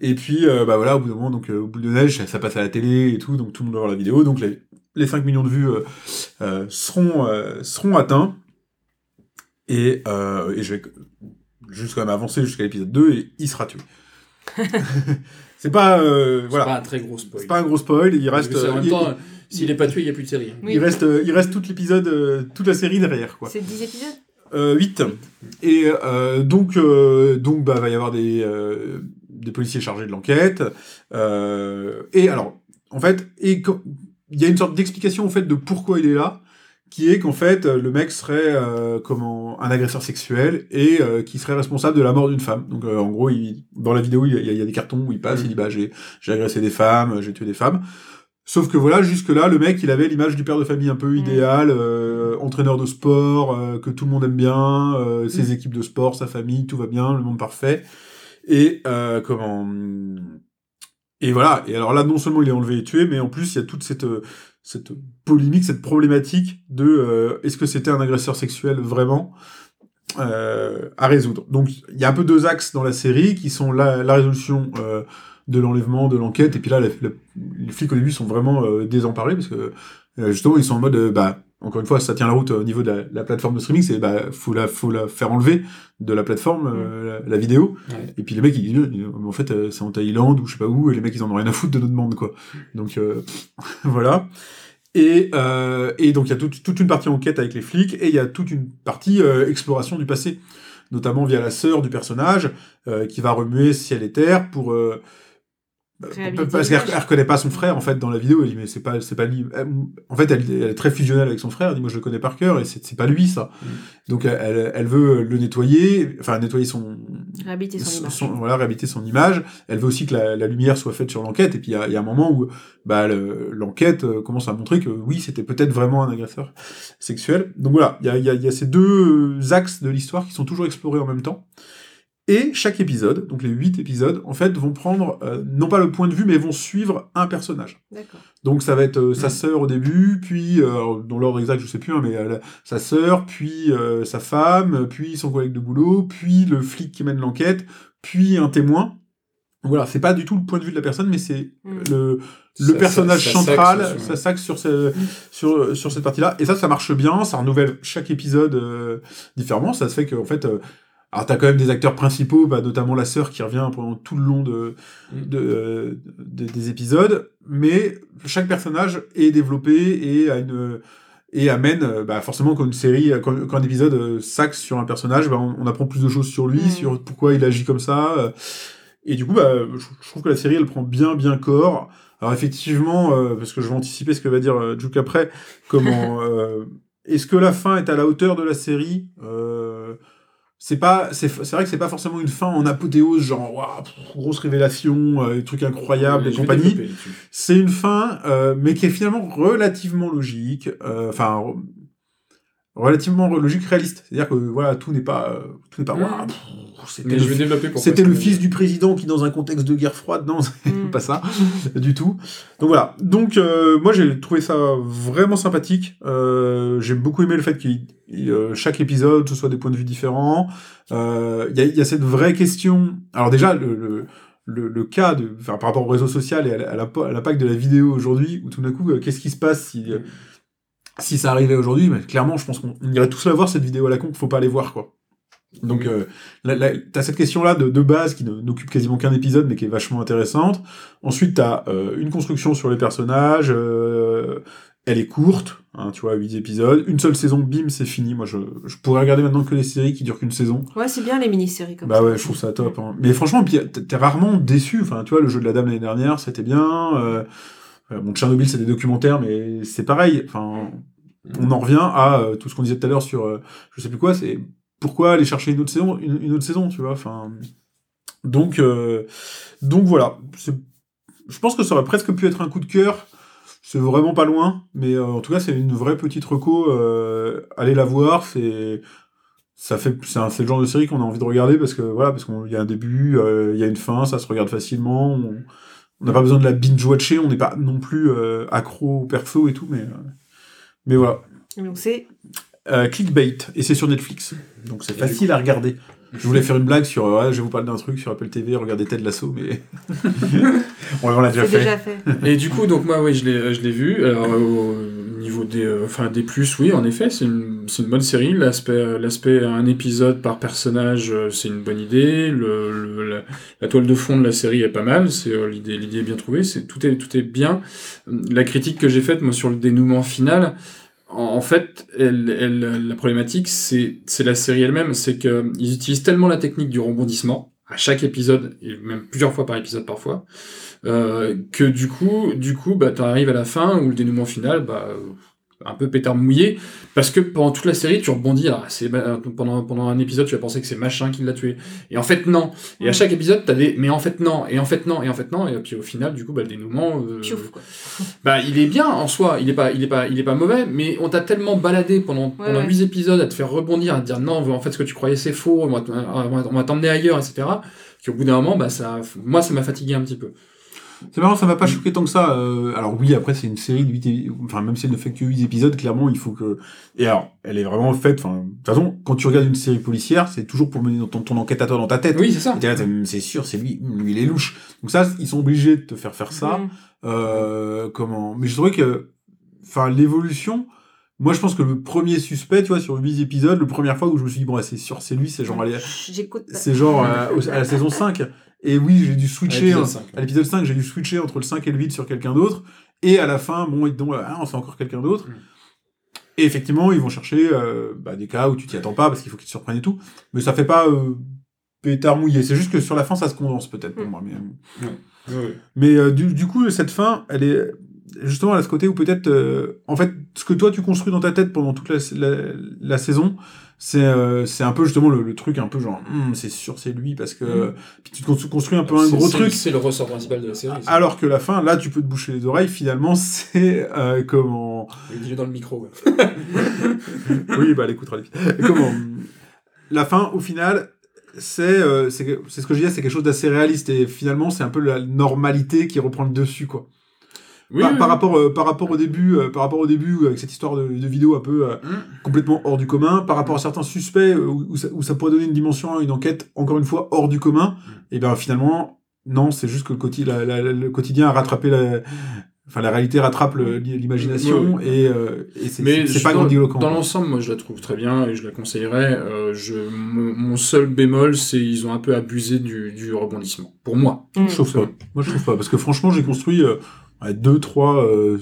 Et puis bah voilà au bout d'un moment donc au bout de neige ça, ça passe à la télé et tout, donc tout le monde va voir la vidéo, donc les, les 5 millions de vues seront seront atteints et, et je vais juste quand même avancer jusqu'à l'épisode 2 et il sera tué. *laughs* c'est pas euh, C'est voilà, pas un très gros spoil. c'est pas un gros spoil, il reste en euh, même il- temps, s'il est pas tué, il n'y a plus de série. hein. Oui. il reste, euh, il reste tout l'épisode, euh, toute la série derrière, quoi. C'est 10 épisodes? Euh, 8. Et euh, donc, euh, donc, bah, va y avoir des, euh, des policiers chargés de l'enquête. Euh, et alors, en fait, et il y a une sorte d'explication, en fait, de pourquoi il est là, qui est qu'en fait, euh, le mec serait euh, comment, un agresseur sexuel et euh, qui serait responsable de la mort d'une femme. Donc, euh, en gros, il, dans la vidéo, il y, a, il y a des cartons où il passe, Mhm. il dit, bah, j'ai j'ai agressé des femmes, j'ai tué des femmes. Sauf que voilà, jusque-là, le mec, il avait l'image du père de famille un peu idéal, euh, entraîneur de sport, euh, que tout le monde aime bien, euh, ses Mm. équipes de sport, sa famille, tout va bien, le monde parfait. Et comment Et voilà. Et alors là, non seulement il est enlevé et tué, mais en plus il y a toute cette cette polémique, cette problématique de euh, est-ce que c'était un agresseur sexuel vraiment euh, à résoudre. Donc il y a un peu deux axes dans la série qui sont la, la résolution euh, de l'enlèvement, de l'enquête, et puis là les flics au début sont vraiment désemparés parce que justement ils sont en mode bah encore une fois ça tient la route au niveau de la, la plateforme de streaming, c'est bah faut la faut la faire enlever de la plateforme euh, la, la vidéo. Ouais. Et puis les mecs ils disent en fait euh, c'est en Thaïlande ou je sais pas où et les mecs ils en ont rien à foutre de notre demande quoi. Donc euh, *laughs* voilà. Et, euh, et donc il y a toute, toute une partie enquête avec les flics et il y a toute une partie euh, exploration du passé, notamment via la sœur du personnage euh, qui va remuer ciel et terre pour euh, parce qu'elle elle reconnaît pas son frère en fait dans la vidéo. Elle dit mais c'est pas c'est pas lui. En fait elle, elle est très fusionnelle avec son frère. Elle dit moi je le connais par cœur et c'est c'est pas lui ça. Mm. Donc elle- elle, veut le nettoyer, enfin nettoyer son Réhabiliter son image. son- voilà, réhabiliter son image. Elle veut aussi que la, la lumière soit faite sur l'enquête. Et puis il y a, il y a un moment où bah, le- l'enquête euh, commence à montrer que oui, c'était peut-être vraiment un agresseur sexuel. Donc voilà, il y a, il y a- il y a ces deux axes de l'histoire qui sont toujours explorés en même temps. Et chaque épisode, donc les huit épisodes, en fait, vont prendre euh, non pas le point de vue, mais vont suivre un personnage. D'accord. Donc ça va être euh, sa sœur au début, puis euh, dans l'ordre exact je sais plus, hein, mais euh, la- sa sœur, puis euh, sa femme, puis son collègue de boulot, puis le flic qui mène l'enquête, puis un témoin. Voilà, c'est pas du tout le point de vue de la personne, mais c'est Mm. le, le Ça- personnage ça- ça central, ça s'axe sur, ce- sur, sur cette partie-là. Et ça, ça marche bien, ça renouvelle chaque épisode euh, différemment. Ça se fait qu'en fait, euh, alors t'as quand même des acteurs principaux, bah, notamment la sœur qui revient pendant tout le long de, Mm. de, euh, de- des épisodes, mais chaque personnage est développé et a une et amène euh, bah, forcément quand une série, quand, quand un épisode euh, s'axe sur un personnage, bah, on, on apprend plus de choses sur lui, Mm. sur pourquoi il agit comme ça. euh, et du coup, bah, je, je trouve que la série, elle prend bien, bien corps. Alors effectivement, euh, parce que je vais anticiper ce que va dire euh, Juke après, comment euh, est-ce que la fin est à la hauteur de la série euh, c'est pas c'est c'est vrai que c'est pas forcément une fin en apothéose genre pff, grosse révélation euh, des trucs incroyables et compagnie. c'est une fin euh, mais qui est finalement relativement logique euh, enfin relativement logique réaliste c'est à dire que voilà tout n'est pas euh, tout n'est pas c'était le je vais développer pourquoi c'était ça le me- fils du président qui, dans un contexte de guerre froide, non, c'est Mm. pas ça du tout. Donc voilà. Donc euh, moi j'ai trouvé ça vraiment sympathique. Euh, j'ai beaucoup aimé le fait que chaque épisode ce soit des points de vue différents. Euh, Il y, a, il y a cette vraie question. Alors déjà le, le, le, le cas de, enfin, par rapport au réseau social et à, la- à la- à l'impact de la vidéo aujourd'hui, où tout d'un coup euh, qu'est-ce qui se passe si euh, si ça arrivait aujourd'hui, mais clairement, je pense qu'on on irait tous la voir, cette vidéo à la con, qu'il faut pas aller voir, quoi. Donc, euh, t'as cette question-là de, de base qui ne- n'occupe quasiment qu'un épisode, mais qui est vachement intéressante. Ensuite, t'as euh, une construction sur les personnages, euh, Elle est courte, hein, tu vois, 8 épisodes, une seule saison, bim, c'est fini. Moi, je, je pourrais regarder maintenant que les séries qui durent qu'une saison. Ouais, c'est bien les mini-séries comme Bah ça. ouais, je trouve ça top. hein. Mais franchement, puis t'es t'es rarement déçu. Enfin, tu vois, le jeu de la dame l'année dernière, c'était bien. Euh, bon, Tchernobyl, c'est des documentaires, mais c'est pareil. Enfin, on en revient à euh, tout ce qu'on disait tout à l'heure sur, euh, je sais plus quoi, c'est pourquoi aller chercher une autre saison, une, autre saison, tu vois. Enfin, donc, donc voilà. Je pense que ça aurait presque pu être un coup de cœur. C'est vraiment pas loin, mais en tout cas, c'est une vraie petite reco. Allez la voir, c'est ça fait c'est le genre de série qu'on a envie de regarder parce que voilà parce qu'il y a un début il y a une fin ça se regarde facilement on n'a pas besoin de la binge watcher on n'est pas non plus euh, accro au perso et tout mais euh, mais voilà Donc c'est Euh, clickbait et c'est sur Netflix donc c'est facile à regarder je voulais faire une blague sur euh, ouais, je vais vous parler d'un truc sur Apple TV regardez Ted Lasso mais on, *laughs* *laughs* on l'a déjà déjà fait. Et du coup, donc moi, oui, je l'ai, je l'ai vu. Alors, niveau des, euh, enfin, des plus, oui, en effet, c'est une, une bonne série. L'aspect, euh, l'aspect un épisode par personnage, euh, c'est une bonne idée. Le, le- la, toile de fond de la série est pas mal. C'est euh, l'idée, l'idée est bien trouvée. C'est tout est, tout est bien. La critique que j'ai faite, moi, sur le dénouement final. En fait, elle, elle, la problématique, c'est, la série elle-même, c'est que ils utilisent tellement la technique du rebondissement à chaque épisode et même plusieurs fois par épisode parfois, euh, que du coup, du coup, bah, t'arrives à la fin où le dénouement final, bah, un peu pétard mouillé, parce que pendant toute la série, tu rebondis. C'est bah, pendant pendant un épisode, tu vas penser que c'est machin qui l'a tué, et en fait non. Et à chaque épisode, t'as des, mais en fait non, et en fait non, et en fait non, et puis au final, du coup, bah, le dénouement, euh, Piouf, quoi. *laughs* bah, il est bien en soi, il est pas, il est pas, il est pas mauvais, mais on t'a tellement baladé pendant, Ouais, pendant ouais. 8 épisodes à te faire rebondir, à te dire non, en fait, ce que tu croyais c'est faux, on va, t- on va- on va t'emmener ailleurs, etc. Qu'au bout d'un moment, bah, ça, moi, ça m'a fatigué un petit peu. C'est marrant, ça m'a pas choqué tant que ça. euh, alors oui, après c'est une série de 8 é- enfin même si elle ne fait que 8 épisodes, clairement il faut que et alors, elle est vraiment faite enfin de toute façon, quand tu regardes une série policière, c'est toujours pour mener ton, ton enquête à toi dans ta tête. Oui, c'est ça. C'est sûr, c'est lui, lui il est louche. Donc ça, ils sont obligés de te faire faire ça. Mm. Euh, comment Mais je trouvais que, enfin, l'évolution. Moi, je pense que le premier suspect, tu vois, sur 8 épisodes, la première fois où je me suis dit, bon, c'est sûr, c'est lui, c'est genre, c'est genre euh, à la saison 5. Et oui, j'ai dû switcher. l'épisode 5, à l'épisode 5, j'ai dû switcher entre le 5 et le 8 sur quelqu'un d'autre. Et à la fin, bon, ils disent, ah, c'est encore quelqu'un d'autre. Mm. Et effectivement, ils vont chercher euh, bah, des cas où tu t'y attends pas parce qu'il faut qu'ils te surprennent et tout. Mais ça fait pas euh, pétard mouillé. C'est juste que sur la fin, ça se condense peut-être pour Mm. moi. Mais, mais euh, du, du coup, cette fin, elle est justement à ce côté où peut-être, euh, en fait, ce que toi tu construis dans ta tête pendant toute la, la, la saison, c'est euh, c'est un peu justement le, le truc un peu genre, Hum, c'est sûr, c'est lui parce que Mm. puis tu te cons- construis un peu un gros truc. C'est le ressort principal de la série. ça. Alors que la fin, là, tu peux te boucher les oreilles. Finalement, *laughs* c'est euh, comment Il est dans le micro. ouais. *laughs* Oui, bah, elle écoutera les Comment La fin, au final, c'est euh, c'est c'est ce que je disais, c'est quelque chose d'assez réaliste et finalement, c'est un peu la normalité qui reprend le dessus, quoi. Oui, par, oui, par oui. rapport, euh, par rapport au début, euh, par rapport au début avec cette histoire de, de vidéo un peu euh, Mm. complètement hors du commun, par rapport à certains suspects euh, où, où ça, où ça pourrait donner une dimension à une enquête encore une fois hors du commun, Mm. et bien finalement non, c'est juste que le, quoti- la- la- la- le quotidien a rattrapé la, enfin la réalité rattrape l'imagination Oui, et, euh, et c'est pas dans, grandiloquent. dans l'ensemble, moi, je la trouve très bien et je la conseillerais. Euh, je, mon mon seul bémol, c'est ils ont un peu abusé du, du rebondissement. Pour moi. Mm. Je trouve pas. Moi je trouve pas parce que franchement j'ai construit euh, ouais, deux trois. euh,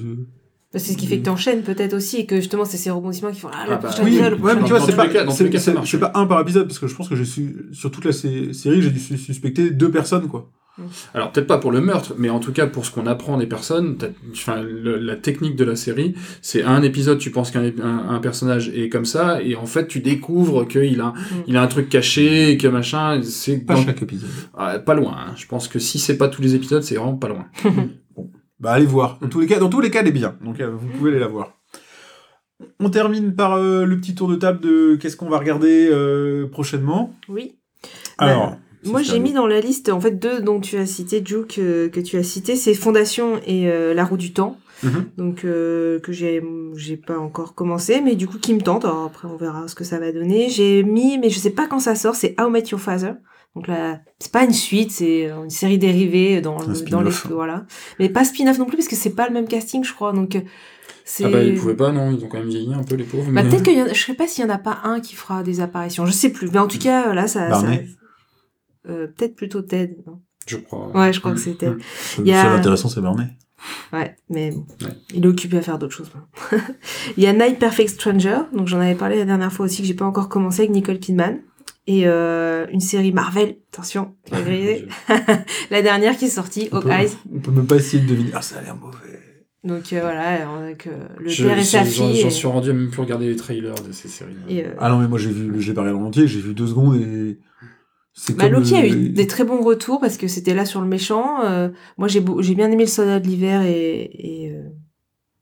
C'est ce qui fait que t'enchaînes peut-être aussi et que justement c'est ces rebondissements qui font ah, le Ah bah, prochain Oui, épisode, le ouais, prochain mais tu vois, c'est pas, cas- dans tous c'est- les cas, marche. pas un par épisode, parce que je pense que j'ai su, sur toute la sé- série, j'ai dû su- suspecter deux personnes, quoi. Alors peut-être pas pour le meurtre, mais en tout cas pour ce qu'on apprend des personnes, t'as- enfin le- la technique de la série, c'est à un épisode tu penses qu'un un, un personnage est comme ça et en fait tu découvres qu'il a il a un truc caché, que machin, c'est Pas dans- chaque épisode. Ah, pas loin. hein. Je pense que si c'est pas tous les épisodes, c'est vraiment pas loin. *laughs* Bah, allez voir. Dans tous les cas, dans tous les cas, elle est bien. Donc, euh, vous pouvez aller la voir. On termine par euh, le petit tour de table de qu'est-ce qu'on va regarder euh, prochainement. Oui. Alors, Moi, j'ai mis dans la liste, en fait, deux dont tu as cité, Joe, que, que tu as cité, c'est Fondation et euh, La Roue du Temps. Mhm. Donc, euh, que j'ai, j'ai pas encore commencé, mais du coup, qui me tente. Alors, après, on verra ce que ça va donner. J'ai mis, mais je sais pas quand ça sort, c'est How Met Your Father. Donc là, c'est pas une suite, c'est euh, une série dérivée dans, le- dans les, voilà. Mais pas spin-off non plus, parce que c'est pas le même casting, je crois. Donc, euh, c'est. Ah bah ils pouvaient pas, non, ils ont quand même vieilli un peu les pauvres. Bah, mais- peut-être y en a, je sais pas s'il y en a pas un qui fera des apparitions, je sais plus. Mais en tout cas, là, ça, ça euh, peut-être plutôt Ted. non? Je crois. Ouais, je crois que c'est Ted. Le Il y a- intéressant, c'est Barney. Ouais, mais bon, Ouais. il est occupé à faire d'autres choses. maintenant. *laughs* il y a Night Perfect Stranger, donc j'en avais parlé la dernière fois aussi que j'ai pas encore commencé avec Nicole Kidman. Et euh, une série Marvel, attention, griller. *laughs* la dernière qui est sortie, On Hawkeye. on peut même pas essayer de deviner. Ah, ça a l'air mauvais. Donc euh, voilà, avec euh, le Je- père et sa fille. J'en et- suis rendu à même plus regarder les trailers de ces séries. euh, Ah non, mais moi j'ai vu, j'ai regardé en entier, j'ai vu deux secondes et. Bah, Loki a eu des très bons retours parce que c'était là sur le méchant. Moi, j'ai bien aimé le soldat de l'hiver et, et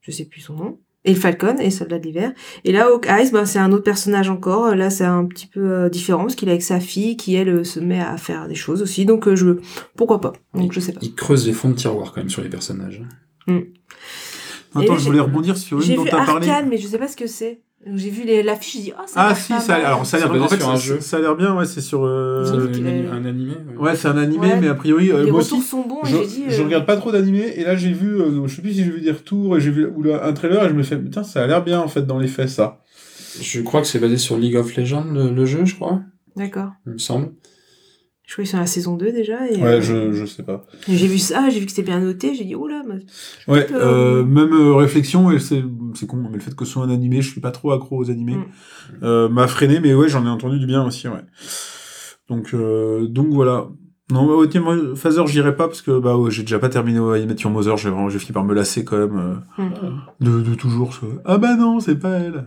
je sais plus son nom. Et le Falcon et le soldat de l'hiver. Et là, Hawkeye, bah, c'est un autre personnage encore. Là, c'est un petit peu euh, différent parce qu'il est avec sa fille qui, elle, euh, se met à faire des choses aussi. Donc, euh, je pourquoi pas. Donc, je sais pas. Ils creusent les fonds de tiroir quand même sur les personnages. Attends, Et je voulais rebondir sur une dont vu t'as parlé. Arcane, mais je sais pas ce que c'est. Donc, J'ai vu l'affiche, j'ai dit, oh, ça a Ah l'air si, pas ça, mal. alors ça a l'air bien. En fait, un ça, jeu. ça a l'air bien, ouais, c'est sur. euh, Un, animé. Ouais, c'est un animé, Ouais. mais a priori, euh, les moi retours aussi. sont bons Je, j'ai dit. je euh, regarde pas trop d'animés et là j'ai vu, euh, je sais plus si j'ai vu des retours et j'ai vu ou là, un trailer et je me fais putain ça a l'air bien en fait dans les faits ça. Je crois que c'est basé sur League of Legends, le, le jeu, je crois, D'accord. il me semble. Je crois qu'ils sont à la saison 2 déjà. Et, Ouais, euh, je, je sais pas. J'ai vu ça, j'ai vu que c'était bien noté, j'ai dit oula, mais... Ouais, euh, euh, même euh, réflexion et c'est c'est con mais le fait que ce soit un animé, je suis pas trop accro aux animés, Mm. m'a freiné mais ouais j'en ai entendu du bien aussi ouais. Donc donc voilà. Non, bah, ouais, tiens, moi, Phaser, j'irai pas parce que bah, ouais, j'ai déjà pas terminé au I Met Your Mother, j'ai vraiment j'ai fini par me lasser quand même euh, Mm. de, de toujours ce Ah bah non, c'est pas elle.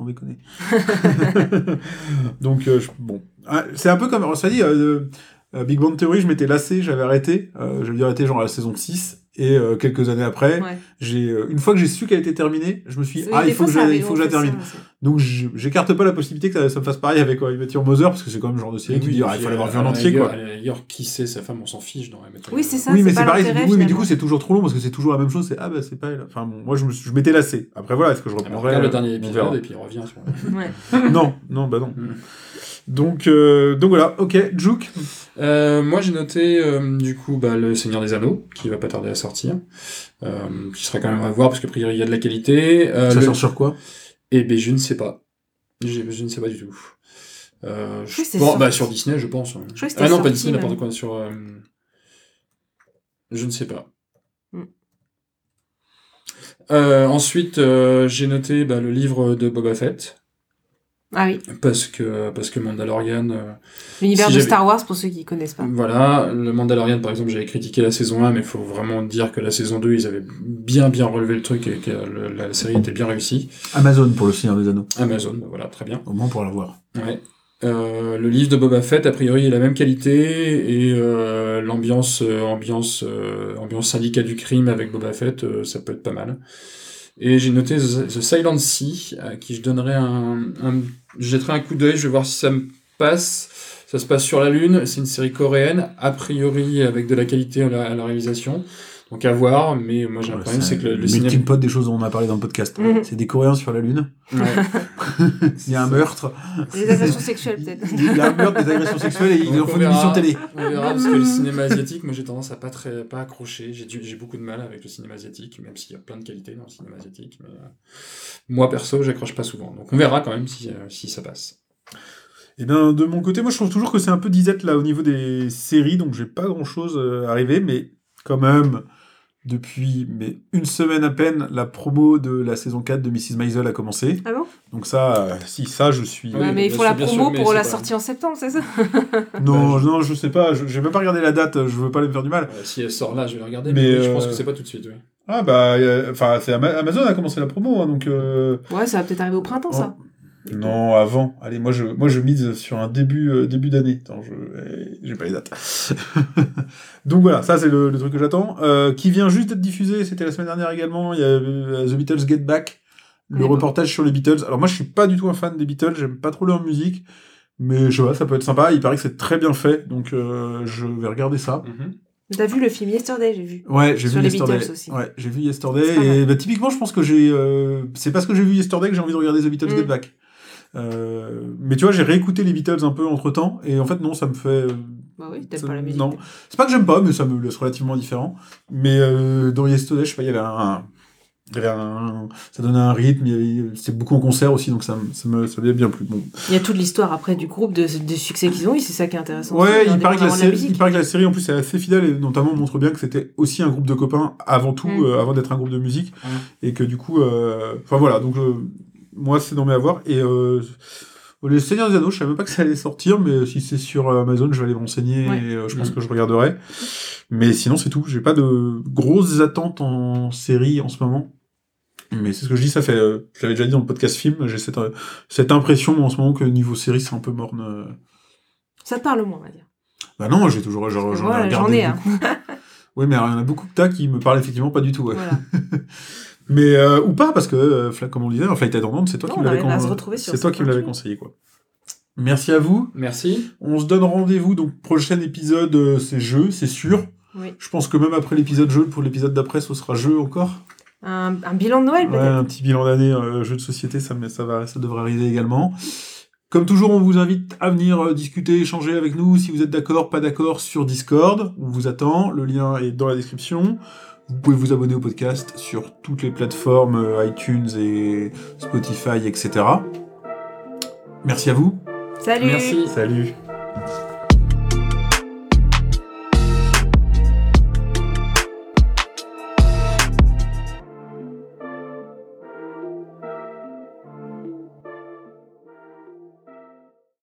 Sans déconner. *laughs* Donc, euh, je- bon. Ah, c'est un peu comme, on s'est dit, euh, euh, Big Bang Theory, je m'étais lassé, j'avais arrêté. Euh, j'avais dû arrêter genre à la saison 6. Et euh, quelques années après, Ouais. j'ai euh, une fois que j'ai su qu'elle était terminée, je me suis dit, Oui, ah, il faut fois, que, je, arrive, il faut que je la ça, termine. Donc, j'écarte pas la possibilité que ça, ça me fasse pareil avec euh, I Met Your Mother, parce que c'est quand même le genre de série qui dit, ah, il faut l'avoir vu en entier, quoi. D'ailleurs, qui sait sa femme, on s'en fiche dans la méthode. Oui, c'est ça. oui, mais c'est pareil. Oui, mais du coup, c'est toujours trop long parce que c'est toujours la même chose. C'est ah bah c'est pas elle. Enfin bon, moi je me je m'étais lassé. Après voilà, est-ce que je Alors, reprendrai regarde le dernier épisode et puis il revient sur. Ouais. *laughs* Non, non, bah non. Mm. Donc euh, donc voilà. Ok, Juke. Euh, moi, j'ai noté euh, du coup bah, le Seigneur des Anneaux qui va pas tarder à sortir, euh, qui sera quand même à voir parce que priori il y a de la qualité. Euh, Ça le- sort sur quoi? Eh ben, je ne sais pas. Je, je ne sais pas du tout. Euh, Je pense- bah, sur Disney, je pense. crois que c'était ah non, pas Disney, n'importe quoi. Sur. euh, Je ne sais pas. Hmm. Euh, ensuite, euh, j'ai noté bah, le livre de Boba Fett Ah oui, parce que parce que Mandalorian. euh, l'univers Si de Star Wars pour ceux qui connaissent pas. Voilà, le Mandalorian par exemple, j'avais critiqué la saison 1, mais il faut vraiment dire que la saison 2, ils avaient bien bien relevé le truc et que le- la série était bien réussie. Amazon pour le Seigneur des Anneaux. Amazon, bah voilà, très bien. Au moins pour la voir. Ouais. Euh, le livre de Boba Fett, a priori, est la même qualité et euh, l'ambiance, euh, ambiance, euh, ambiance syndicat du crime avec Boba Fett, euh, ça peut être pas mal. Et j'ai noté The, Silent Sea, à qui je donnerai un, un je jetterai un coup d'œil, je vais voir si ça me passe. Ça se passe sur la Lune, c'est une série coréenne, a priori avec de la qualité à la réalisation. Donc à voir, mais moi j'ai un problème, c'est que le, le cinéma. pote des choses dont on a parlé dans le podcast. Mhm. C'est des Coréens sur la Lune. Ouais. *laughs* Il y a un meurtre. Les agressions sexuelles peut-être. Il y a un meurtre, des agressions sexuelles et ils Donc, en une verra. émission télé. On verra parce que le cinéma asiatique, moi j'ai tendance à pas très pas accrocher. J'ai beaucoup de mal avec le cinéma asiatique, même s'il y a plein de qualités dans le cinéma asiatique. Mais euh, moi perso, j'accroche pas souvent. Donc on verra quand même si, euh, si ça passe. Et bien, de mon côté, moi, je trouve toujours que c'est un peu disette là au niveau des séries, donc j'ai pas grand chose à arriver, mais quand même, depuis mais une semaine à peine, la promo de la saison 4 de Mrs. Maisel a commencé. Ah bon? Donc ça, euh, si ça, je suis. Ouais, mais ils font la promo pour la sortie en septembre, c'est ça? *laughs* Non, Bah, je- non, je sais pas, je- j'ai même pas regardé la date, je veux pas me faire du mal. Euh, si elle sort là, je vais la regarder. Mais, je pense euh, que c'est pas tout de suite. Oui. Ah bah, euh, enfin, c'est Ama- Amazon a commencé la promo, hein, donc. euh, Ouais, ça va peut-être arriver au printemps, ça. Non, avant. Allez, moi je, moi je mise sur un début, euh, début d'année. Attends, je, eh, j'ai pas les dates. *laughs* Donc voilà, ça c'est le, le truc que j'attends. Euh, qui vient juste d'être diffusé, c'était la semaine dernière également. Il y a euh, The Beatles Get Back, le reportage sur les Beatles. Alors moi je suis pas du tout un fan des Beatles, j'aime pas trop leur musique, mais je sais pas, ça peut être sympa. Il paraît que c'est très bien fait, donc euh, je vais regarder ça. Mhm. T'as vu le film Yesterday, j'ai vu. Ouais, j'ai Sur vu les Yesterday. Beatles aussi. Ouais, j'ai vu Yesterday et bah, typiquement, je pense que j'ai, euh, c'est parce que j'ai vu Yesterday que j'ai envie de regarder The Beatles Mm. Get Back. Euh, mais tu vois, j'ai réécouté les Beatles un peu entre temps et en fait non, ça me fait. euh, Bah oui, t'aimes pas la musique. Non, c'est pas que j'aime pas, mais ça me laisse relativement indifférent. Mais euh, dans Yesterday, je sais pas, il y avait un, Il y avait un- ça donnait un rythme, c'est beaucoup en concert aussi, donc ça, me- ça me ça bien plu. Bon. Il y a toute l'histoire après du groupe, de, de succès qu'ils ont eu, c'est ça qui est intéressant. Ouais, il paraît, que la série, musique. il paraît que la série en plus est assez fidèle et notamment montre bien que c'était aussi un groupe de copains avant tout, Mm. euh, avant d'être un groupe de musique et que du coup, enfin voilà, donc moi c'est dans mes avoirs et euh, les Seigneurs des Anneaux, je savais même pas que ça allait sortir, mais si c'est sur Amazon, je vais aller m'enseigner Ouais. et euh, je pense Mm. que je regarderai. Mais sinon c'est tout, j'ai pas de grosses attentes en série en ce moment. Mais c'est ce que je dis, ça fait, euh, je l'avais déjà dit dans le podcast film, j'ai cette, euh, cette impression en ce moment que niveau série c'est un peu morne. euh. Ça te parle moins, on va dire. Bah non, j'ai toujours, j'en ai regardé hein. oui, mais il y en a beaucoup que t'as qui me parlent effectivement pas du tout. ouais. Voilà. *laughs* Mais euh, ou pas parce que euh, Fla- comme on le disait, Flight Attendant, c'est toi Non, qui me l'avais c'est toi qui me l'avais conseillé quoi. Merci à vous. Merci. On se donne rendez-vous donc prochain épisode, euh, c'est jeu, c'est sûr. Oui. Je pense que même après l'épisode jeu, pour l'épisode d'après, ce sera jeu encore. Un, un bilan de Noël, Ouais, peut-être un petit bilan d'année euh, jeu de société, ça, ça va, ça devrait arriver également. Comme toujours, on vous invite à venir discuter, échanger avec nous si vous êtes d'accord, pas d'accord sur Discord. On vous attend. Le lien est dans la description. Vous pouvez vous abonner au podcast sur toutes les plateformes euh, iTunes et Spotify, etc. Merci à vous. Salut Merci. Salut.